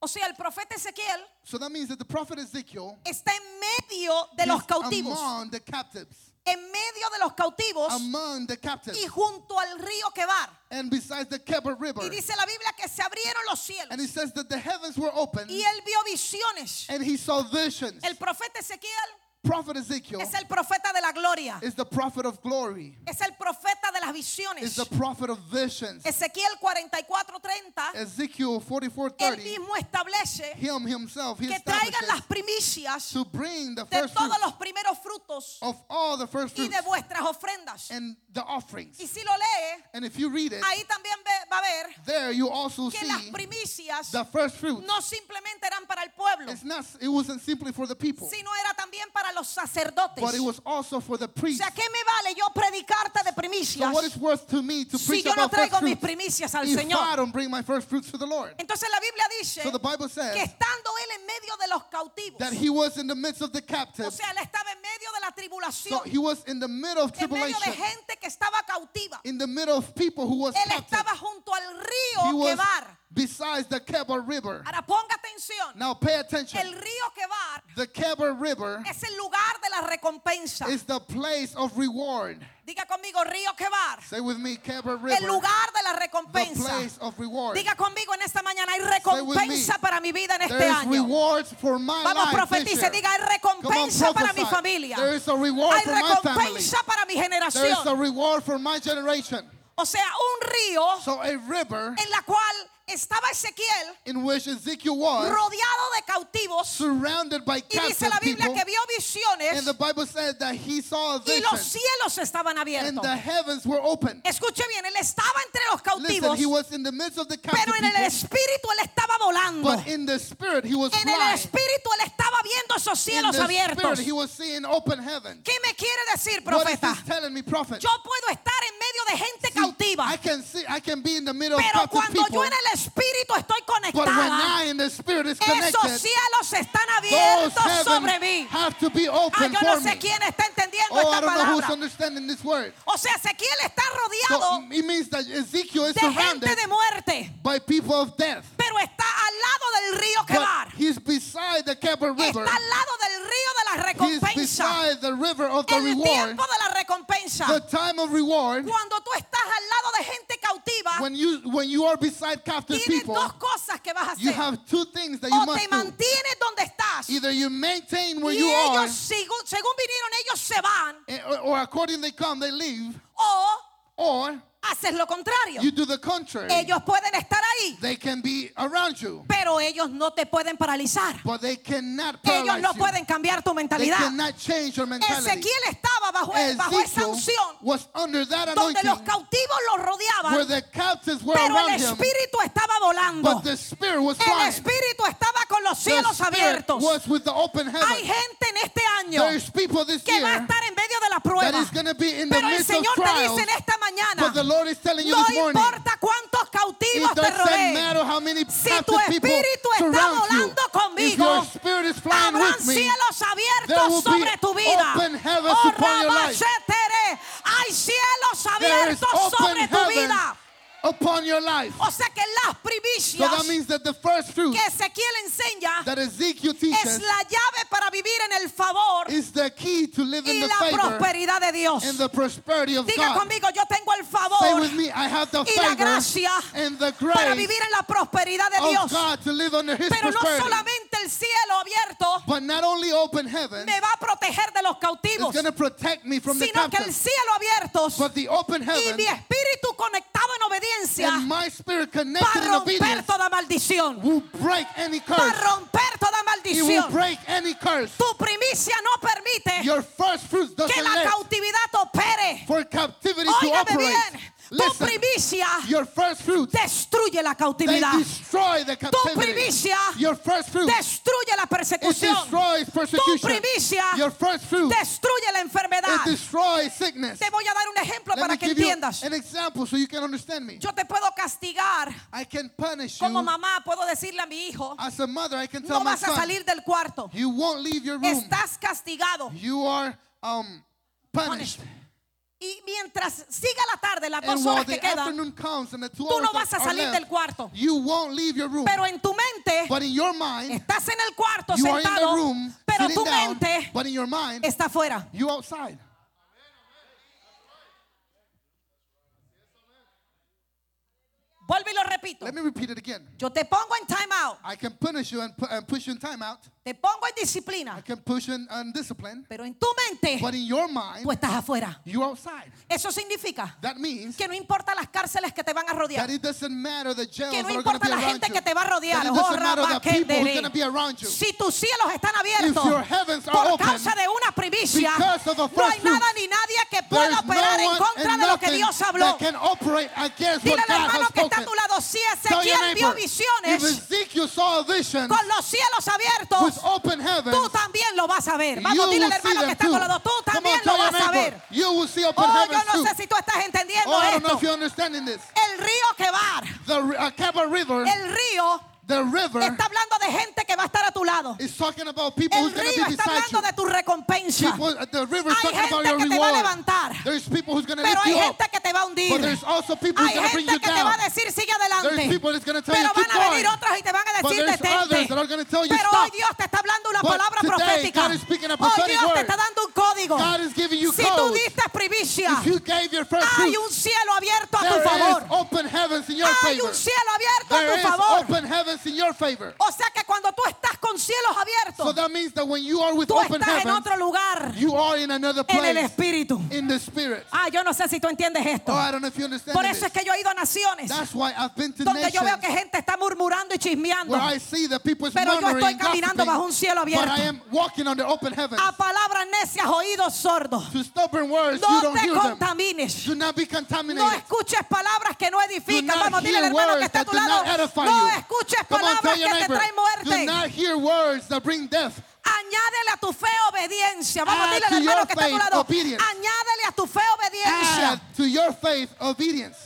O sea, el profeta Ezequiel So that means that the prophet Ezekiel está en medio de los is cautivos. among the captives. En medio de los cautivos Among the captives. y junto al río Quebar. And besides the Kebar River. Y dice la Biblia que se abrieron los cielos. And it says that the heavens were open Y él vio visiones. and he saw visions. El profeta Ezequiel Prophet Ezekiel es el profeta de la gloria. is the prophet of glory, Es el profeta de las is visiones. the prophet of visions. Ezequiel 44:30. Ezekiel Él 44:30, mismo establece him himself, he que traigan las primicias to bring the de first todos los primeros frutos of all the first y fruits de vuestras ofrendas. and the offerings. Y si lo lee, And if you read it, ahí también ve- va a ver there you also que las see primicias the first fruits. no simplemente eran para el pueblo, It's not, it wasn't simply for the people, sino era también para los sacerdotes. but it O was also for the priests. sea, ¿qué me vale yo predicarte de So primicias what it's worth to me to si preach yo no traigo mis primicias al if I Señor. don't bring my first fruits to the Lord. Entonces la Biblia dice So the Bible que says estando él en medio de los cautivos, that he was in the midst of the o captives. sea, él estaba en medio de la So tribulación, he was in the middle of en medio tribulation, de gente que estaba cautiva. in the middle of people who was Él captive. estaba junto al río Quebar. Besides the Kebar River. Ahora ponga atención. Now pay attention. El río Quebar The Kebar River es el lugar de la recompensa. is the place of reward. Diga conmigo, río Quebar. Say with me, Kebar El River, lugar de la the recompensa. place of reward. Diga conmigo en esta mañana, hay recompensa me. para mi vida en este año. rewards for my Vamos, profetice, diga, hay Come on, recompensa para mi familia. There is a reward Hay for my family. recompensa para mi There is a generación. reward for my generation. O sea, un río So a river en la cual estaba Ezequiel in which Ezekiel was rodeado de cautivos surrounded by y dice la Biblia people. que vio visiones And the Bible said that he saw a y los cielos estaban and abiertos. the heavens were open. Escuche bien, él estaba entre los Listen, cautivos, he was in the midst of the pero en el espíritu él estaba volando. but in the spirit he was En el espíritu él estaba viendo esos In cielos the abiertos. spirit he was seeing open heaven. ¿Qué me quiere decir, What is profeta? this telling me, prophet? Yo puedo estar en medio de gente See, cautiva, I can see, I can be in the middle of pero captive cuando people, yo en el espíritu estoy conectada, esos cielos están abiertos sobre mí. have to be Ah, yo no sé quién está entendiendo Oh, esta palabra. understanding this word. O sea, Ezequiel está So rodeado it means that Ezekiel is de gente de muerte, by people of death. pero está al lado del río But Quebar. he's beside the Kebar River. Está al lado del río de la recompensa. El tiempo de la recompensa. The time of reward. Cuando tú estás al lado de gente cautiva, When you when you are beside captive tienes people, dos cosas que vas a you hacer. have two things that you O must te do. mantienes donde estás. Either you maintain where Y you are, ellos, según, según vinieron, ellos se van. eh, or, or according they come, they leave, O or haces lo contrario. you do the contrary. Ellos pueden estar ahí, They can be around you, pero ellos no te pueden paralizar. but they cannot Ellos no you. pueden cambiar tu They mentalidad. cannot change your mentality. Ezequiel estaba bajo, bajo esa unción was under that donde los cautivos lo where rodeaban, the captives were pero around el him, espíritu estaba volando. but the spirit was El flying. espíritu estaba con los The cielos spirit abiertos. was with the open Hay heaven. gente en este año There's people this que va a year estar en medio de la that prueba. is going to be in the Pero el midst of Señor te dice en esta mañana, but the Lord is telling you no this morning, importa cuántos cautivos te doesn't rodeen, matter how many si tu espíritu está volando conmigo, your spirit is flying habrán cielos abiertos sobre tu vida. Oh, hay cielos abiertos sobre tu vida. Upon your life. O sea que las So primicias that means that the first fruit que Ezequiel enseña that Ezekiel es la llave para vivir en el favor is the key to live in y the la favor prosperidad de Dios. and the prosperity of Diga God. conmigo, yo tengo el Say favor with me, I have the y la favor gracia and the para vivir en la prosperidad de of Dios. God to live under His Pero no solamente el cielo abierto But not only open heaven me va a proteger de los cautivos, going to protect me from the sino que el cielo abierto but the open y heaven mi espíritu conectado en obediencia and my spirit va a romper toda maldición. will break any Va a curse. romper toda maldición. break any curse. Tu primicia no permite Your first fruits que la cautividad opere. for captivity to Óigame operate. Tu primicia your first destruye la cautividad. Tu primicia Your first fruit destruye la persecución. Tu primicia Your first fruit destruye la enfermedad. Te voy a dar un ejemplo Let para que entiendas. an example so you can understand me. Yo te puedo castigar I can punish como mamá, puedo decirle a mi hijo, as a mother. I can tell no vas a salir del cuarto. you won't leave your room. Estás castigado. You are um, punished. Y mientras siga la tarde, las dos horas que quedan, tú no vas a salir del cuarto. you won't leave your room. Pero en tu mente mind, estás en el cuarto sentado, room pero tu down, mente está afuera. you outside. Vuelvo y lo repito. Let me repeat it again. Yo te pongo en time out, I can punish you and, pu- and push you in timeout. te pongo en I disciplina, can push you in undiscipline. pero en tu mente But in your mind, tú estás afuera. you outside. Eso significa That means que no importa las cárceles que te van a that rodear, it doesn't matter the jails que no that are importa la gente you. que te va a rodear. That it Oh, doesn't matter the people who's rabaquendere. going to be around you. Si tus cielos están abiertos If your heavens are por open, causa de una primicia, because of the no hay first nada ni nadie que pueda operar no en contra de lo que Dios habló. that Dile al hermano que está a spoken. tu lado, si Tell your Ezequiel vio visiones vision con los cielos abiertos, heavens, tú también lo vas a ver. Vamos, dile al hermano que está too. tu lado, tú Come también on, lo vas a ver. Oh, yo no too. sé si tú estás entendiendo Oh, esto. El río The uh, River, el río the river está hablando de gente que va a estar a tu lado. is talking about people El río está hablando de tu recompensa. People, uh, the river is Hay talking about gente your que te va a levantar, There's people who's going to pero hay you up. gente que te va a hundir. Hay gente que te va a down. decir sigue adelante. Pero van a venir otros y te van a decir detente. Pero hoy. Dios te está hablando una But palabra today, profética. Hoy Dios te está dando un código. Si tú diste primicia, hay un cielo abierto a tu favor. Hay un cielo abierto a tu favor. In your favor. O sea que cuando tú estás con cielos So abiertos, that means that when you are with tú open estás en otro lugar, you are in another en el place espíritu. in the spirit. Ah, yo no sé si tú entiendes esto. Oh, I don't know if you understand Por this. eso es que yo he ido a naciones That's why I've been to donde yo veo que gente está murmurando y chismeando. where I see that people is Pero yo estoy and caminando bajo un cielo but abierto. I am walking on the open heavens. A palabras necias, oídos sordos. To stubborn words, you No don't te hear them. contamines. Do not be No contaminated. escuches palabras que no edifican. Vamos, dile al hermano que words está a that tu do lado. not edify No escuches Come on, palabras tell que te neighbor. traen Do muerte. not hear words that bring death. Añádele a tu fe obediencia. Vamos, Add al to hermano que está a tu faith lado. obedience. Añádele a tu fe obediencia. To your faith obedience.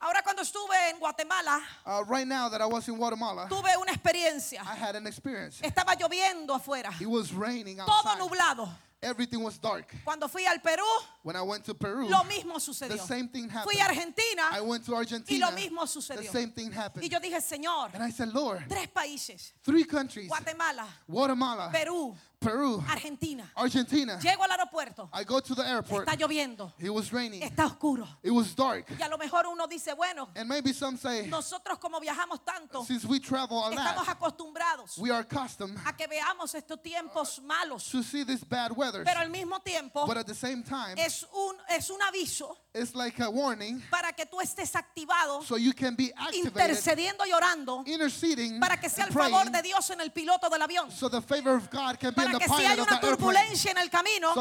Ahora cuando estuve en Guatemala, Uh, right now that I was in Guatemala, tuve una experiencia. I had an experience. Estaba lloviendo afuera. It was raining Todo outside. nublado. Everything was dark. Cuando fui al Perú, When I went to Peru, lo mismo the sucedió. same thing happened. Fui a Argentina I went to y Argentina. lo mismo The sucedió. same thing happened. Y yo dije, Señor, And I said, Lord, tres países, three countries, Guatemala, Guatemala, Perú, Peru, Argentina. Argentina. Llego al aeropuerto, I go to the airport. está lloviendo, It was raining. está oscuro. It was dark. Y a lo mejor uno dice, bueno, And maybe some say, nosotros como viajamos tanto, since we travel a estamos lot, acostumbrados we are accustomed a que veamos estos tiempos malos. to see this bad weather. Pero al mismo tiempo But at the same time, es un, es un aviso it's like a warning para que tú estés activado, so you can be intercediendo y orando, interceding, para que sea el favor de Dios en el piloto del avión. so the favor of God can be Para que si hay una turbulencia en el camino,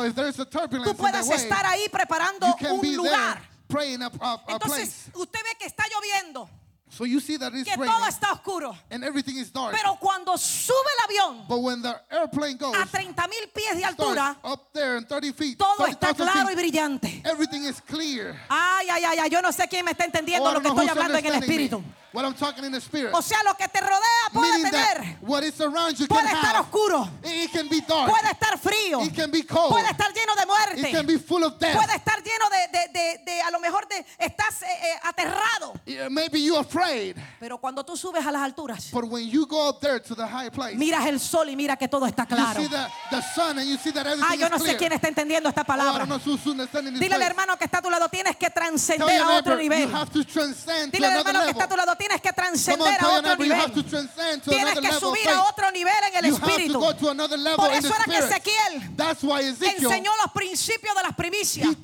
tú puedas estar ahí preparando un lugar. Entonces, usted ve que está lloviendo, So you see that it's que raining todo está oscuro. and everything is dark. Pero cuando sube el avión But when the airplane goes a 30 mil pies de altura, up there in 30 feet, todo está 30,000 claro y feet, brillante. everything is clear. Ay, ay, ay, yo no sé quién me está Oh, entendiendo I lo que estoy hablando en el understanding espíritu. me. What I'm talking in the spirit. O sea, lo que te rodea puede Meaning tener, what is around you puede can estar have. oscuro, It, it can be dark. puede estar frío, It can be cold. puede estar lleno de It can muerte, be full of death. puede estar lleno de, de, de, de- a lo mejor de, estás eh, eh, aterrado. Yeah, Maybe you're afraid. Pero cuando tú subes a las alturas, But when you go up there to the high place, miras el sol y mira que todo está you claro. see the, the sun and you see that everything Ah, yo is no sé quién está entendiendo esta Oh, palabra. Dile al hermano que está a tu lado, tienes que trascender a otro neighbor, you nivel. have to Dile al hermano que está a tu lado, tienes que trascender a otro nivel. Tienes que subir a otro nivel en el espíritu. Por eso era que. Ezequiel enseñó los principios de las primicias. El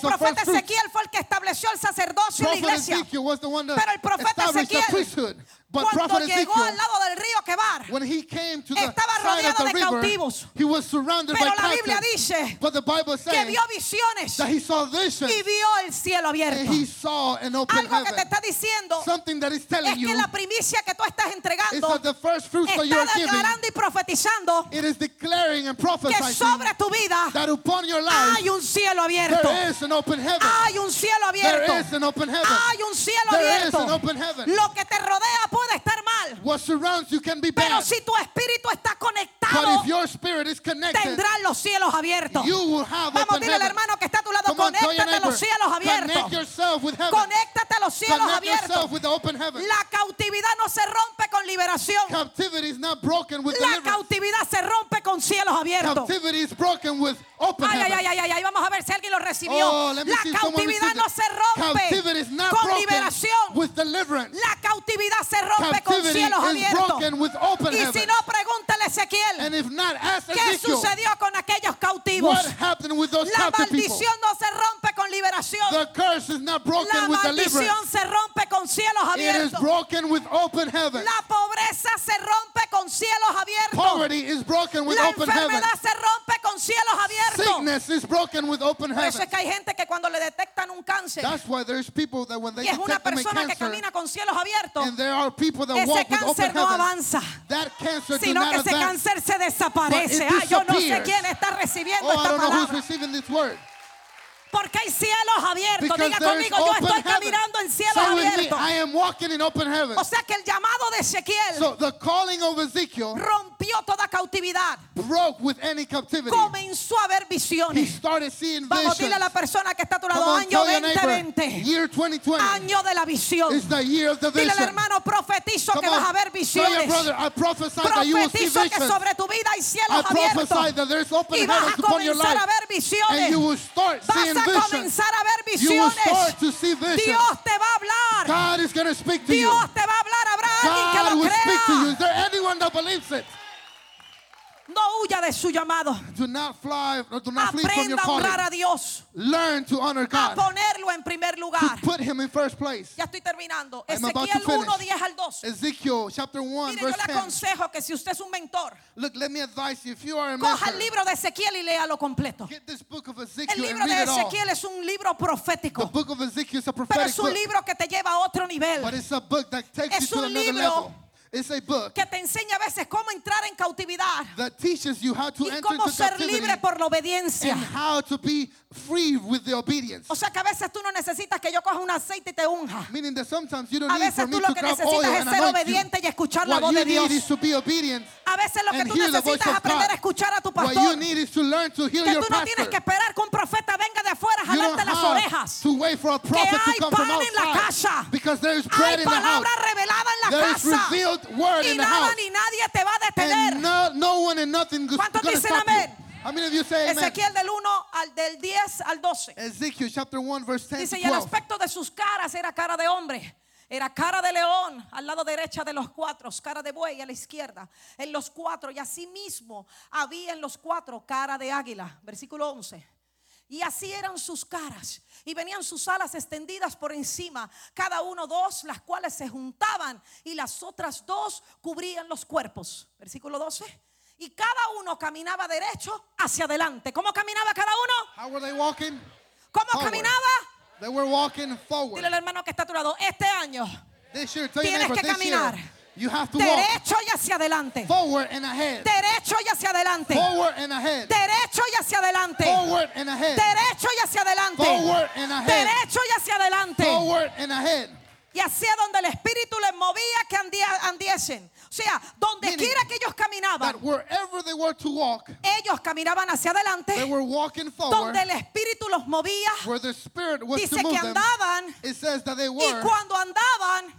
profeta. Ezequiel fue el que estableció el sacerdocio en la iglesia. Pero el profeta Ezequiel. But Cuando llegó Ezekiel, al lado del río Quebar, when he came to the Estaba rodeado de river, cautivos. he was surrounded pero by la Biblia captives. dice But the Bible que vio visiones that he saw visions y vio el cielo and abierto. he saw an open Algo que te está diciendo Something that is telling es que la primicia que tú estás entregando that the first fruits that you está giving, declarando y profetizando it is declaring and que sobre tu vida that upon your life hay un cielo abierto. there is an open heaven. Hay un cielo There abierto. is an open heaven. Hay un cielo There is abierto. an open heaven. Lo que te rodea puede estar mal, What surrounds you can be pero bad. si tu espíritu está But conectado, if your spirit is connected, tendrás los cielos abiertos. you will have Vamos, dile al hermano que está a tu lado, Come on, a neighbor, los cielos abiertos. connect yourself with heaven. Conéctate a los cielos Connect yourself abiertos. with the open heaven. La cautividad no se rompe con liberación. Captivity is not broken with La deliverance. cautividad se rompe con cielos abiertos. Captivity is broken with open Ay, ay, heaven. ay, ay, ay, vamos a ver si alguien lo recibió. Oh, let me La cautividad no se rompe con liberación. with deliverance. La cautividad se rompe con Captivity cielos abiertos. Y si no, pregúntale a Ezequiel, not, ¿qué sucedió con aquellos cautivos? La maldición no se rompe con liberación. La maldición se rompe con cielos abiertos. La pobreza se rompe con cielos abiertos. La enfermedad se rompe con cielos abiertos. Sickness is broken with open Por eso es que hay gente que cuando le detectan un cáncer y es una persona que camina con cielos abiertos, people that ese walk with open cáncer no heaven, avanza, that cancer do sino not que ese advance. cáncer se desaparece. But it Ah, yo no sé disappears. quién está recibiendo Oh, I esta don't know who's palabra. receiving this word. Porque hay cielos abiertos. Diga conmigo, yo estoy caminando en cielos Say with me, abiertos. I am walking in open heaven. O sea que el llamado de Ezequiel So the calling of Ezekiel rompió toda cautividad. broke with any captivity. Comenzó a ver He visiones. started seeing Vamos, visions. dile a la persona que está a tu lado, on, año tell your neighbor, 2020, year 2020 año de la visión. is the year of the Dile al vision. hermano, profetizo Come que vas a on, ver visiones. brother, I prophesy that you will see Profetizo que visions. sobre tu vida hay I cielos prophesy abiertos. that open Y vas a comenzar a ver And visiones. you will start Vas seeing a comenzar a ver visiones. Dios te va a hablar. God is going to speak to you. Dios te va a hablar. Habrá alguien que lo crea. Is there anyone that believes it? No huya de su llamado. Do not fly do not flee from your Aprenda a honrar calling. a Dios. Learn to honor A God. ponerlo en primer To lugar. put him in first place. Ya estoy terminando. I'm about to Ezequiel 1, finish. 10 al 12. Ezekiel chapter 1 Mire, yo verse le 10. aconsejo que si usted es un mentor, Look, let me advise you. If you are a coja el mentor, libro de Ezequiel y léalo completo. get this book of El Ezekiel and libro de read it all. Ezequiel es un libro The profético, book of Ezekiel is a pero prophetic es un book. libro que te lleva a otro nivel, But it's a book that takes Es you to un another libro level. It's a book que te enseña a veces cómo entrar en cautividad that teaches you how to y enter cómo into ser libre por la obediencia. and how to be free with the obedience. O sea que a veces tú no necesitas que yo coja un aceite y te unja. Meaning that sometimes you don't A need for veces me tú lo to que necesitas es ser obediente y escuchar la voz de Dios. is. A veces lo que tú the necesitas es aprender a escuchar a tu What pastor. you need is to learn to hear Que your tú no tienes que esperar que un profeta venga de afuera a jalarte las orejas. to wait for a prophet hay to come from pan en la casa. because there is bread Hay in the house. revelada en la There is casa. revealed word Y in the nada house. ni nadie te va a detener. And no, no one and nothing is ¿Cuántos to dicen amén? How many of you say amen? Ezequiel del 1 al del 10 al 12. Ezekiel chapter 1 verse 10 Dice, y el 12. aspecto de sus caras era cara de hombre. Era cara de león al lado derecha de los cuatro, cara de buey a la izquierda. En los cuatro, y asimismo había en los cuatro cara de águila. Versículo 11. Y así eran sus caras. Y venían sus alas extendidas por encima, cada uno dos, las cuales se juntaban, y las otras dos cubrían los cuerpos. Versículo 12. Y cada uno caminaba derecho hacia adelante. ¿Cómo caminaba cada uno? How were they walking? ¿Cómo Forward. caminaba? They were walking forward. Dile al hermano que está a tu lado, este año, This year, Tienes que caminar. year, you have to walk derecho y hacia adelante. forward and ahead. Derecho y hacia adelante. Forward and ahead. Derecho y hacia adelante. Forward and ahead. Derecho y hacia adelante. Forward and ahead. Derecho y hacia adelante. Forward and ahead. Y hacia donde el Espíritu les movía que andiesen. O sea, donde quiera que ellos caminaban, That wherever they were to walk, ellos caminaban hacia they adelante. forward. Donde el Espíritu los movía, dice que them, andaban. it says that they Y cuando andaban,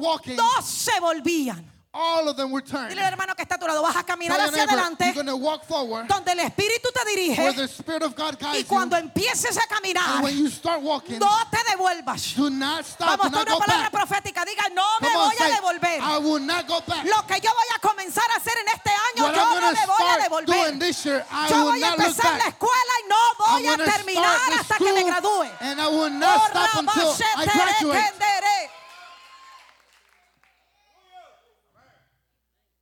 walking, dos se volvían. All of them were turned. Dile al hermano que está a tu lado, vas a caminar Tell hacia neighbor, adelante. you're going to walk forward donde el Espíritu te where dirige the Spirit of God y guides you. cuando empieces a caminar, And when you start walking, no te devuelvas. do not stop, Vamos, una go palabra back. profética, diga, no me Come on, voy a say, devolver. I will not go back. Lo que yo voy a comenzar a hacer en este año, What yo I'm no me voy a devolver. this year, I Yo will voy a empezar la escuela y no voy I'm a terminar hasta que me gradúe. And I will not stop until I graduate.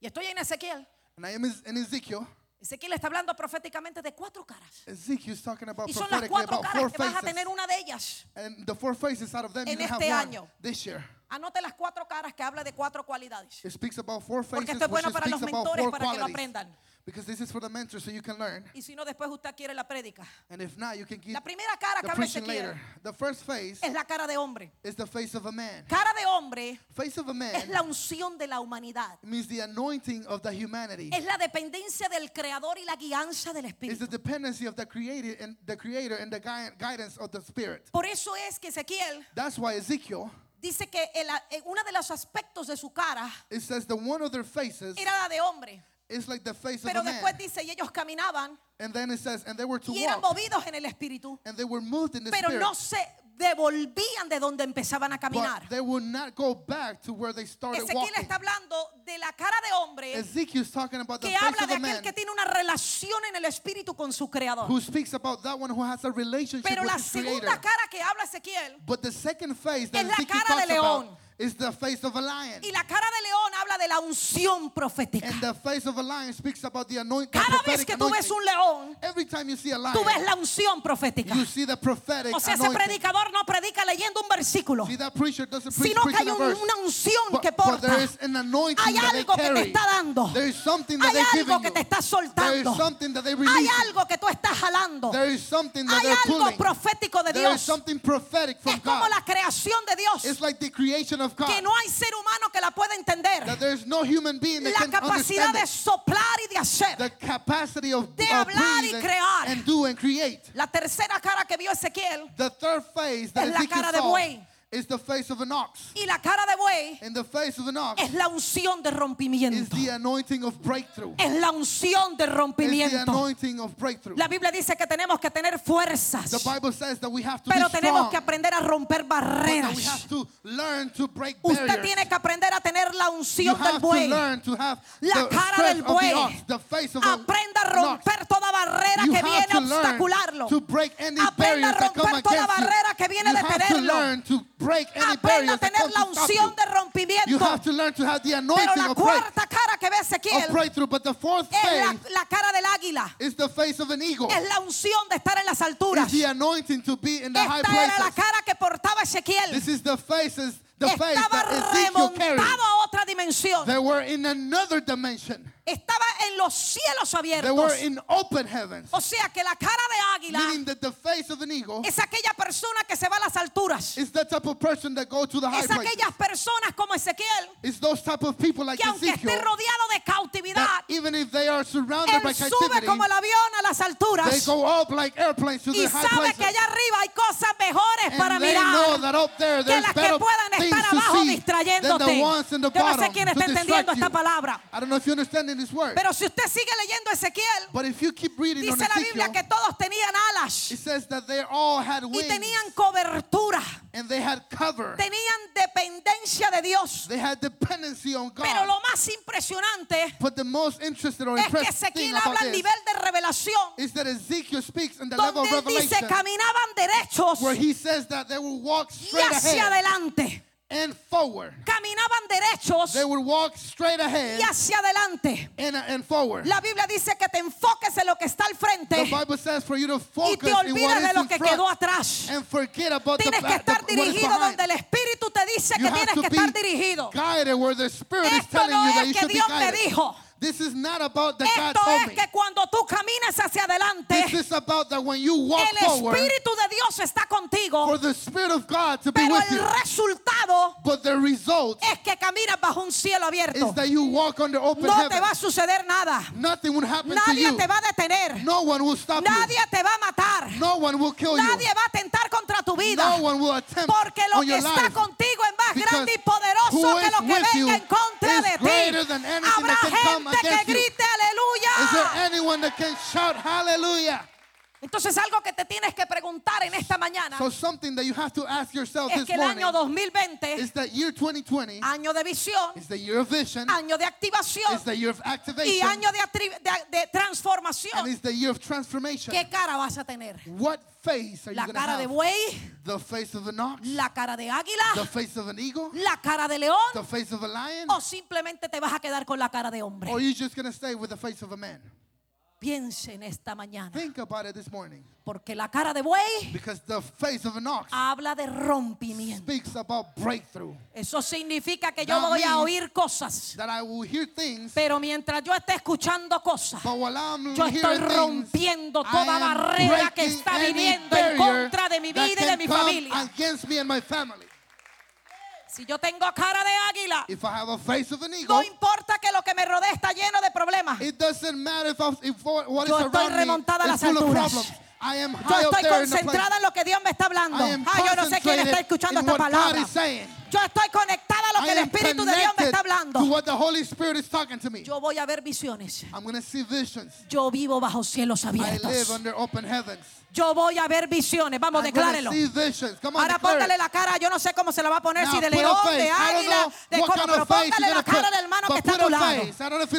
Y estoy en Ezequiel. And I am in Ezekiel. Ezequiel está hablando proféticamente de cuatro caras. Ezekiel is talking about Y son las cuatro caras que vas a faces. tener una de ellas. And the four faces out of them, En you have este one año. this year. Anote las cuatro caras que habla de cuatro cualidades. It speaks about four faces, Porque esto es bueno para los mentores para que lo aprendan. Because this is for the mentors so you can learn. Y si no, después usted quiere la prédica. And if not, you can keep La primera cara que the habla preaching Ezequiel later. The first face es la cara de hombre. is the face of a man. Cara de hombre Face of a es man la unción de la humanidad. means the anointing of the humanity. Es la dependencia del creador y la guianza del Is Espíritu. the dependency of the creator and the creator and the gui- guidance of the spirit. Por eso es que Ezequiel That's why Ezekiel dice que el- eh, uno de los aspectos de su cara it says the one of their faces era la de hombre. Is like the face of Pero man. después dice, y ellos caminaban And then it says, and they were to y eran walk, movidos en el Espíritu, and they were moved in the pero spirit. no se devolvían de donde empezaban a caminar. But they would not go back to where they started Ezequiel walking. está hablando de la cara de hombre Ezekiel's talking about the que face habla of de a aquel man que tiene una relación en el espíritu con su creador. who speaks about that one who has a relationship Pero with la his segunda creator. cara que habla Ezequiel But the second face that Es la Ezekiel cara de talks about león. Is the face of a lion. y la cara de león habla de la unción profética. And the face of a lion speaks about the anointing. Cada vez que tú ves un león, Every time you see a lion, tú ves la unción profética. you see the prophetic O sea, ese predicador no predica leyendo un versículo, See, that preacher doesn't preach, sino que hay un- una unción But, que but porta. there is an anointing Hay that they algo que te está dando. There is something that Hay algo que te está There soltando. is something that they Hay algo que tú estás jalando. There is something that Hay algo pulling. profético de There is Dios. something prophetic from Es como God. la creación de Dios. It's like the creation of God. Que no hay ser humano que la pueda entender. That no human being that La can capacidad understand de soplar y de hacer. The capacity of, de of hablar y and- crear. and do and create. La tercera cara que vio Ezequiel The third face that Es la Ezekiel cara de buey. Is the face of an ox. y la cara de buey And the face of an ox es la unción de is rompimiento. the anointing of breakthrough. Es la unción de It's the rompimiento. anointing of breakthrough. La Biblia dice que tenemos que tener fuerzas, The Bible says that we have to pero be tenemos strong, que aprender a romper that we barreras. have to learn to break Usted barriers. tiene que aprender a tener la You unción del have to buey. learn to have La the cara del of the buey. ox, the face of a- Aprenda a romper toda barrera You que viene a obstacularlo. to break any Aprenda a romper toda you. barrera que viene You de break any Aprenda a tener la unción you. de You rompimiento. have to learn to have the Pero anointing la of, break, cuarta cara que ve Ezequiel. But the fourth es la, face la cara del águila. is the face of an eagle. Es la unción de estar en las alturas. the anointing to be in the high Esta era la cara que portaba Ezequiel. This is the faces, the face Estaba remontado a otra dimensión. They were in another dimension. Estaba en los cielos They were abiertos. in open heavens. O sea que la cara de águila face of an eagle es aquella persona que se va a las alturas. is type of person that go to the high Es places. aquellas personas como Ezequiel those type of people like que aunque esté Ezekiel rodeado de cautividad, even if they are surrounded by él sube como el avión a las they alturas go up like airplanes to y the high sabe que allá arriba hay cosas mejores para And they know mirar that up there que las que puedan estar abajo distrayéndote. Yo no sé quién está entendiendo esta you. palabra. I don't know if understanding this word. Pero si usted sigue leyendo Ezequiel, But if you keep reading on dice la Biblia que todos tenían alas it says that they all had y wings tenían cobertura, and they had cover. tenían dependencia de Dios. They had dependency on Pero God. lo más impresionante But the most interested or es que Ezequiel habla al nivel de revelación, is that Ezekiel speaks in the level donde of él dice revelation caminaban derechos where he says that they will walk y straight hacia ahead adelante. And forward. Caminaban derechos They would walk straight ahead y hacia adelante. and, and forward. La Biblia dice que te enfoques en lo que está al frente The Bible says for you to y focus te in what olvides de lo que quedó atrás. and forget about the, Tienes que the estar what is dirigido donde el Espíritu te dice You que tienes que estar dirigido. guided where the Spirit is telling no you that es you que should be Dios me dijo. This is not about God Esto told es que cuando tú caminas hacia adelante, This is about that when you walk el Espíritu de Dios está contigo, for the Spirit of God to be pero with el you. resultado But the result es que caminas bajo un cielo abierto. is that you walk under open No te va a suceder nada. Nothing will happen to Nadie you. te va a detener. No one will stop you. Nadie te va a matar. No one will kill you. Nadie va a atentar contra tu vida. No one will attempt Porque lo on que your está life. contigo es más Because grande y poderoso que lo que venga en contra de ti. Habrá gente que against you. grite Is there anyone that can shout hallelujah? Entonces algo que te tienes que preguntar en esta mañana So something that you have to ask yourself es que el año 2020, is that year 2020 año de visión, is the year of vision, año de activación is the year of y activation, año de, de- de and transformación. is the year of transformation. ¿Qué cara vas a tener? What face are you ¿La to cara de have? buey? The face of an ox? ¿La cara de The águila? face of an eagle? ¿La cara de león? The face of a lion? ¿O simplemente te vas a quedar con la cara de hombre? Or are you just to stay with the face of a man? Piense en esta mañana. Think about it this morning. Porque la cara de buey Because the face of an ox habla de rompimiento. speaks about breakthrough. Eso significa que yo That voy a oír cosas. That I will hear things, Pero mientras yo esté escuchando cosas, but while I'm yo estoy things, rompiendo I toda barrera que está viniendo en contra de mi vida y de mi familia. against me and my family. Si yo tengo cara de águila, If I have a face of an eagle, no importa que lo que me rodea está lleno de problemas. it doesn't matter if, I, if what what Yo is estoy remontada a is las alturas. I am Yo estoy concentrada en lo que Dios me está hablando. Ah, yo no sé quién está escuchando esta palabra. is. Yo estoy conectada a lo que el Espíritu de Dios me está hablando. what the Holy Spirit is talking to me. Yo voy a ver visiones. Yo vivo bajo cielos abiertos. Yo voy a ver visiones. Vamos, declárelo. Ahora póngale la cara, yo no sé cómo se la va a poner, Now, si de león, de águila, de cómo, pero póngale la cara del hermano que está a tu lado.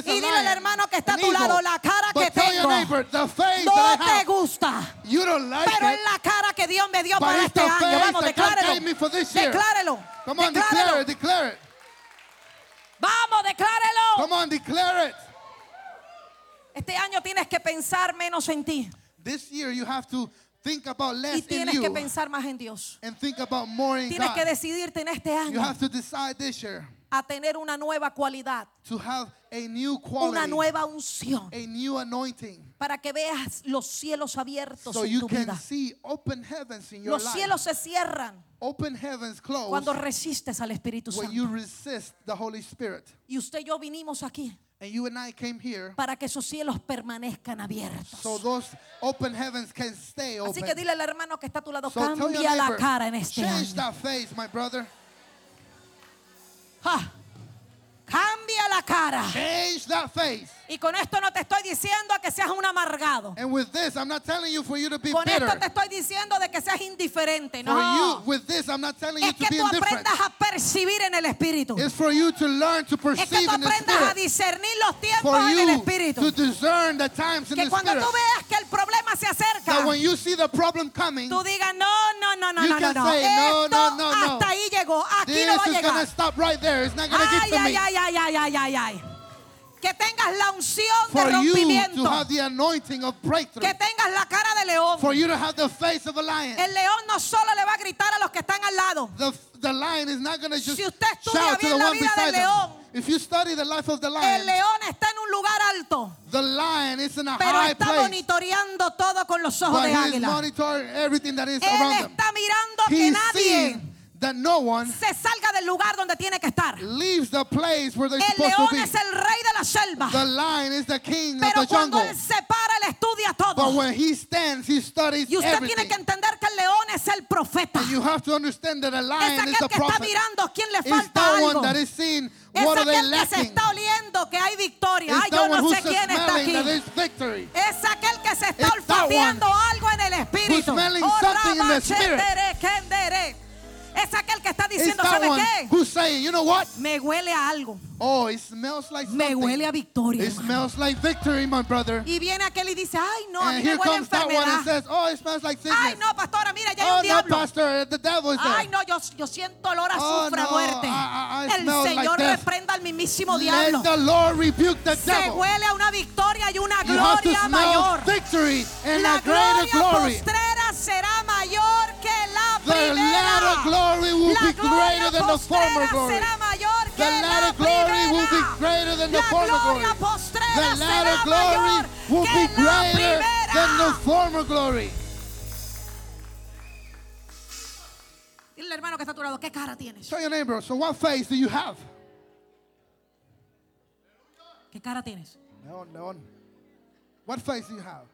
Y dile al hermano que está a tu lado, la cara que tengo no te gusta. Pero es la cara que Dios me dio para este año. Vamos, declárelo. Declárelo. Vamos, declárelo. Come on, declare it. Este año tienes que pensar menos en ti This year you have to think about y less in tienes que you pensar más en Dios. and think about more in Tienes que God. decidirte en este You año have to decide this year a tener una nueva cualidad, to have a new una quality, nueva unción, a new anointing, para que veas los cielos abiertos so en you tu can vida. see open heavens in your Los life. cielos se cierran Open heavens close cuando resistes al Espíritu when you Santo. resist the Holy Spirit. Y usted y yo vinimos aquí And you and I came here para que esos cielos permanezcan abiertos. so those open heavens can stay Así open. que dile al hermano que está a tu lado, So cambia la neighbor, cara en este change año. that face, my brother. Ja. Cambia la cara. Change that face. Y con esto no te estoy diciendo que seas un amargado. And with this, I'm not telling you for you to be Con bitter. esto te estoy diciendo de que seas indiferente. For No. you, with this, I'm not telling you Es to que be tú aprendas a percibir en el Espíritu. It's for you to learn to Es que tú aprendas a discernir los tiempos For en el Espíritu. to discern the times in Que the cuando Spirit. tú veas que el problema se acerca, That when you see the problem coming, tú digas, no, no, no, no, You no, no, can no. say, no, Esto no, no, no. hasta ahí llegó. Aquí this no va a llegar. stop right there. It's not Ay, ay, me. ay, ay, ay, ay, ay, ay. Que tengas la unción For de you to rompimiento. have the anointing of breakthrough. Que tengas la cara de león. For you to have the face of a lion. El león no solo le va a gritar a los que están al lado. The, the lion is not going to just Si usted estudia shout to the la one vida del beside león, If you study the life of the El lion, león está en un lugar alto, the lion is in a pero high está place. monitoreando todo con los ojos But de he águila. monitoring everything that is Él around está mirando que He's nadie that no one se salga del lugar donde tiene que estar. leaves the place where they're El supposed to león be. es el rey de la selva. The lion is the king Pero of the cuando jungle. él se para, él estudia But todo. when he stands, he studies Y usted tiene que entender que el león es el profeta. And you have to understand that a Es lion is the que está prophet. mirando quién le It's falta that algo. one that is Es what aquel que se está oliendo que hay victoria. Ay, yo that one no sé quién está aquí. Es aquel que se está olfateando algo en el espíritu. smelling Oh, Es aquel que está diciendo, ¿sabe qué? who's saying, you know what? Me huele a algo. Oh, it smells like Me something. huele a victoria. It smells like victory, my brother. Y viene aquel y dice, ay, no, a mí And me here huele a comes that one and enfermedad. says, oh, it smells like sickness. Ay, no, pastora, mira, ya hay oh, un no, diablo. pastor, the devil is there. Ay, no, yo, yo siento olor a Oh, azufre, a no, muerte. I- I- I El smell like Señor death. reprenda al mismísimo Let diablo. the Lord rebuke the Se devil. huele a una victoria y una You have to gloria smell mayor. victory and La a greater gloria glory. postrera será mayor que la The latter primera. glory will La be gloria greater than the former postrera glory. será The latter glory will be greater than the former glory. The latter glory will be greater than the former glory. Dile hermano que está a tu lado, ¿qué cara tienes? Tell your neighbor, so what face do you have? ¿Qué cara tienes? Leon, Leon. What face do you have?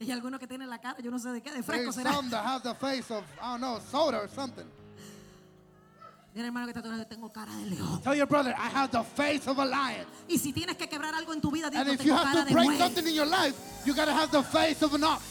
Hay algunos que tienen la cara, yo no sé de qué, de fresco There's será. some that have the face of, I don't know, soda or something. Dile hermano que está lado, tengo cara de león. Tell your brother, I have the face of a lion. Y si tienes que quebrar algo en tu vida, And digo, if you have to break something in your life, you gotta have the face of an ox.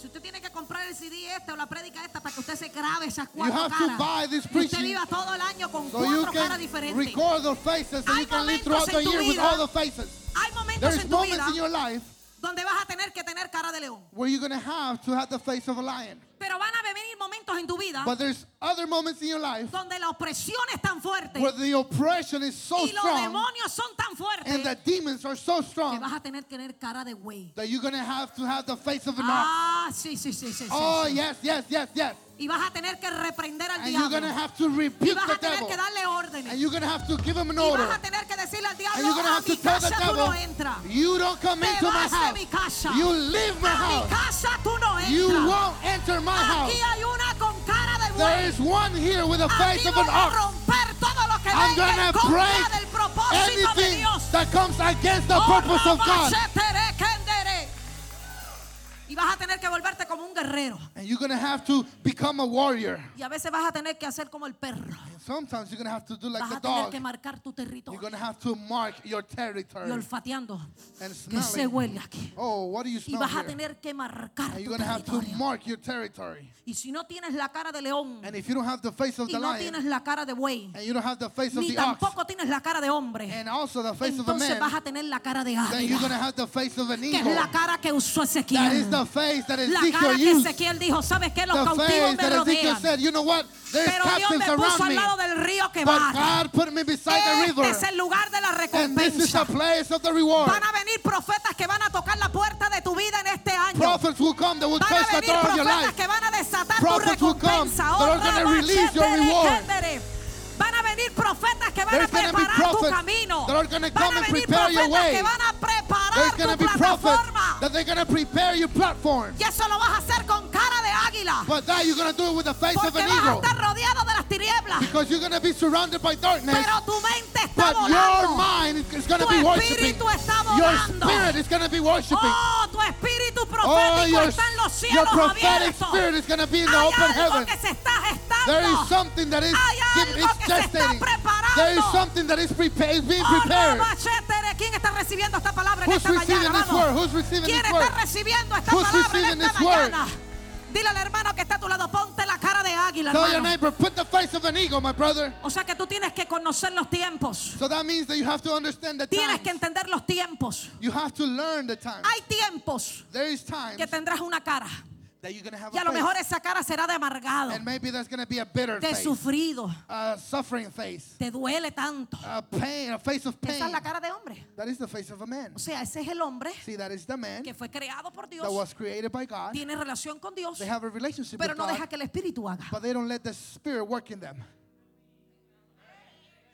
Si usted tiene que comprar el CD este o la prédica esta para que usted se grabe esas You cuatro have to caras. buy this y usted viva todo el año con So you cuatro caras diferentes. record the faces so Hay you can live throughout the year with all the faces. Hay momentos There's en tu moments vida in your life donde vas a tener que tener cara de león. where you're gonna have to have the face of a lion. Pero van a venir momentos en tu vida But there's other moments in your life donde la opresión es tan fuerte where the oppression is so y los strong demonios son tan fuertes and the demons are so que strong vas a tener que tener cara de güey. that you're gonna have to have the face of an ox. Ah, sí, sí, sí, sí. sí, Oh, sí. yes, yes, yes, yes. Y vas a tener que reprender al And you're diablo. gonna have to Y vas a tener que darle órdenes. And you're gonna have to give him an Y order. vas a tener que decirle al And diablo, you're gonna have mi to tell the casa devil, no you don't come Te into my house. mi casa. You leave my A mi house. casa tú no You entras. won't enter my house. Aquí hay una con cara de There is one here with the face of an ox. I'm gonna break anything that comes against the purpose of God. Y vas a tener que volverte como un guerrero. And you're gonna have to become a warrior. Y a veces vas a tener que hacer como el perro. And sometimes you're gonna have to do like Vas the a tener que marcar tu You're territorio. gonna have to mark your Y territory olfateando. and Que se huele aquí. Oh, what do you Y smell vas a tener que marcar And tu you're gonna have to mark your territory. Y si no tienes la cara de león And if you don't have the face of y the no lion, tienes la cara de buey, and you don't have the face of ni the ox, tampoco tienes la cara de hombre, and also the face of a entonces man, vas a tener la cara de then you're águila, have the face of an que es la cara que usó Ezequiel. The face that La cara used. Ezequiel dijo, ¿sabes qué? Los cautivos me rodean. said, you know what? Pero Dios me puso around al me. lado del río que But va. God put me beside the Este river. es el lugar de la And this is recompensa. the place of the reward. Van a venir profetas que van a tocar la puerta de tu vida en este año. Prophets will come that will Van touch the door of your profetas life. que van a desatar tu Prophets will come recompensa. that are gonna release your Rabba, reward. A venir profetas que van a There's gonna be preparar tu camino. that are gonna Van come a and prepare your way. que van a preparar There's tu going to be plataforma. that they're going to prepare your platform. Y eso lo vas a hacer con cara de águila. But that you're going to do it with the face of an vas a eagle. estar rodeado de las tinieblas. Because you're going to be surrounded by darkness. Pero tu mente está But your mind is going to Tu be worshiping. está Your volando. spirit is going to be worshiping. Oh, tu espíritu Oh, your, está en los your cielos prophetic abiertos. spirit is going to be in the Hay open heaven. que se está gestando. There is something that is Hay algo it's que se está gestating. preparando. There is something that is, prepa- is being prepared. ¿Quién está recibiendo esta palabra en Who's esta receiving mañana? this word? Who's receiving ¿Quién this está word? recibiendo esta Who's palabra en receiving esta this word? mañana? Dile al hermano que está a tu lado, ponte la cara de águila, Tell your hermano. neighbor, put the face of an eagle, my brother. O sea que tú tienes que conocer los tiempos. So that means that you have to understand the Tienes que times. entender los tiempos. You have to learn the times. Hay tiempos There is times que tendrás una cara. That you're have Y a a lo face. mejor esa cara será de amargado, And maybe there's to be a bitter de face, sufrido. a suffering face, Te duele tanto. a pain, a face of pain. Esa es la cara de hombre. That is the face of a man. O sea, ese es el hombre See, that is the man que fue creado por Dios, that was created by God. tiene relación con Dios, They have a relationship pero with no God, deja que el espíritu haga. but they don't let the spirit work in them.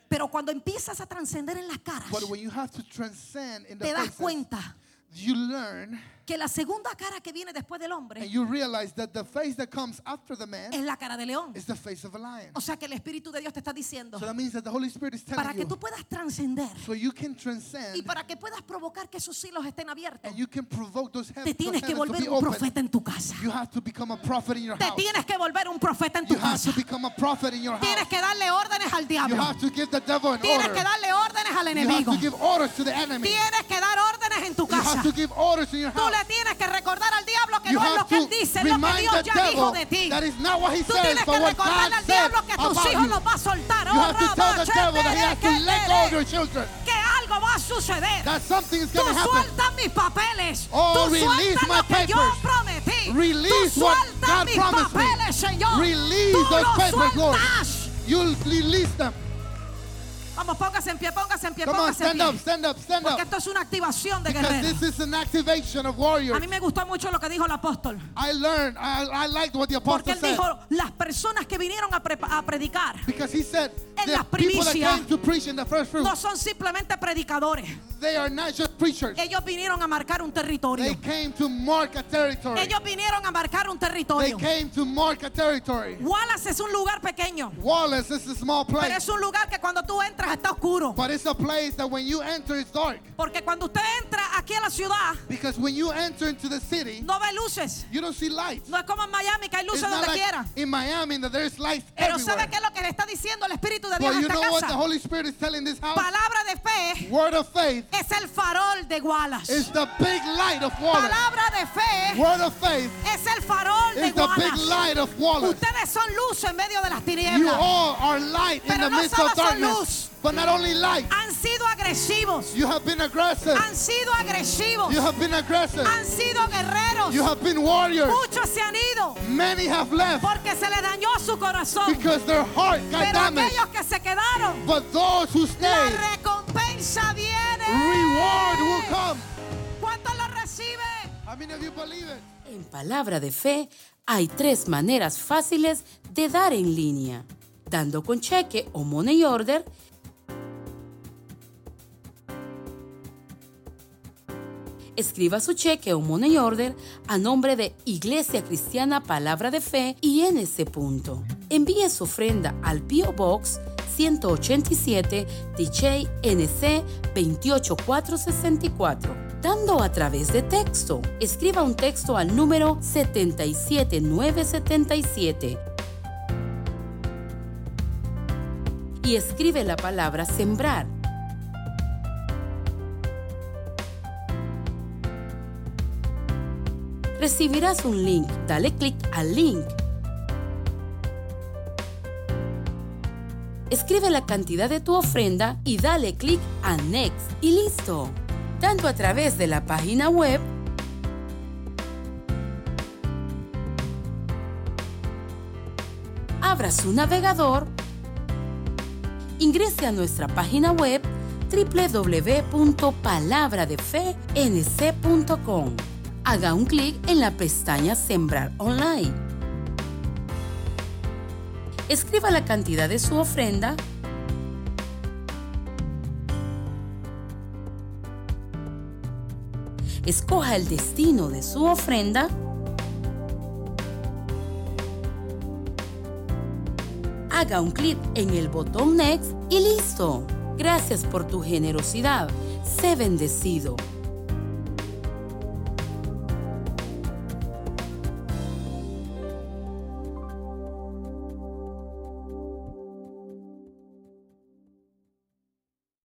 Pero cuando empiezas a trascender en las caras, But when you have to transcend in the te das faces, cuenta you learn que la segunda cara que viene después del hombre and you realize that the face that comes after the man es la cara de león. is the face of a lion. O sea que el Espíritu de Dios te está diciendo, So that means that the Holy Spirit is para telling que you, tú puedas trascender so you can y transcend para que puedas provocar que esos hilos estén abiertos, and you can provoke those, te tienes que volver be un open. profeta en tu casa. You have to become a prophet in your Te house. tienes que volver un profeta en tu You have casa. to become a prophet in your Tienes house. que darle órdenes al You diablo. have to give the devil an Tienes order. que darle órdenes al You have enemigo. to give orders to the enemy. Tienes que dar en tu You have casa. to give orders in your Tú le tienes que recordar al diablo que You no es lo que él dice, lo que Dios ya dijo de ti. that is not what he Tú tienes que recordarle al said diablo que tus hijos you. los va a soltar. You have to tell the Rabba, devil that he has to Shetere, let go of your Ketere, children. que algo va a suceder. That something is Tú going to happen. sueltas mis papeles. Oh, Tú release sueltas lo que yo prometí. Release Tú what sueltas God mis promised me. papeles, Señor. Release Tú los papers, sueltas. You'll release them. Vamos, póngase en pie, póngase en pie, Come on, póngase en stand up, pie. stand up, stand Porque up. esto es una activación de Because guerreros. this is an activation of A mí me gustó mucho lo que dijo el apóstol. I learned, I, I liked what the Porque apostle él said. dijo, las personas que vinieron a, prepa- a predicar Because he said, En the las primicias no son simplemente predicadores. they are not just preachers. Ellos vinieron a marcar un They territorio. came to mark a territory. Ellos vinieron a marcar un They territorio. came to mark a territory. Wallace es un lugar pequeño, Wallace is a small pero place, es un lugar que cuando tú entras está oscuro. but it's a place that when you enter, it's dark. Porque cuando usted entra aquí a la ciudad, Because when you enter into the city, no ve luces. you don't see lights. No es como en Miami que hay luces donde like quiera. in Miami that there's lights Pero everywhere. ¿sabe qué es lo que le está diciendo el Espíritu de Dios But you know what the? Holy Spirit is telling this house? Palabra de fe Word of faith es el farol de Wallace. is the big light of Wallace. Palabra de fe Word of faith es el farol de is the big Wallace. light of Wallace. Ustedes son luz en medio de las You tinieblas. all are light in the midst of son darkness. But not only light, Han sido agresivos. you have been aggressive. Han sido agresivos. You have been aggressive. Han sido guerreros. You have been warriors. Muchos se han ido Many have left porque se le dañó su corazón. because their heart got Pero damaged. aquellos que se quedaron, But those who la stayed, recompensa viene. reward will come. ¿Cuántos lo reciben? How many of you believe it? En Palabra de Fe hay tres maneras fáciles de dar en línea, dando con cheque o money order, Escriba su cheque o money order a nombre de Iglesia Cristiana Palabra de Fe y en ese punto. Envíe su ofrenda al P.O. Box 187 DJ NC 28464, dando a través de texto. Escriba un texto al número 77977 y escribe la palabra sembrar. recibirás un link. Dale clic al link. Escribe la cantidad de tu ofrenda y dale clic a Next y listo. Tanto a través de la página web abra su navegador, ingrese a nuestra página web www.palabradefenc.com Haga un clic en la pestaña Sembrar Online. Escriba la cantidad de su ofrenda escoja el destino de su ofrenda, haga un clic en el botón Next y listo. Gracias por tu generosidad. Sé bendecido.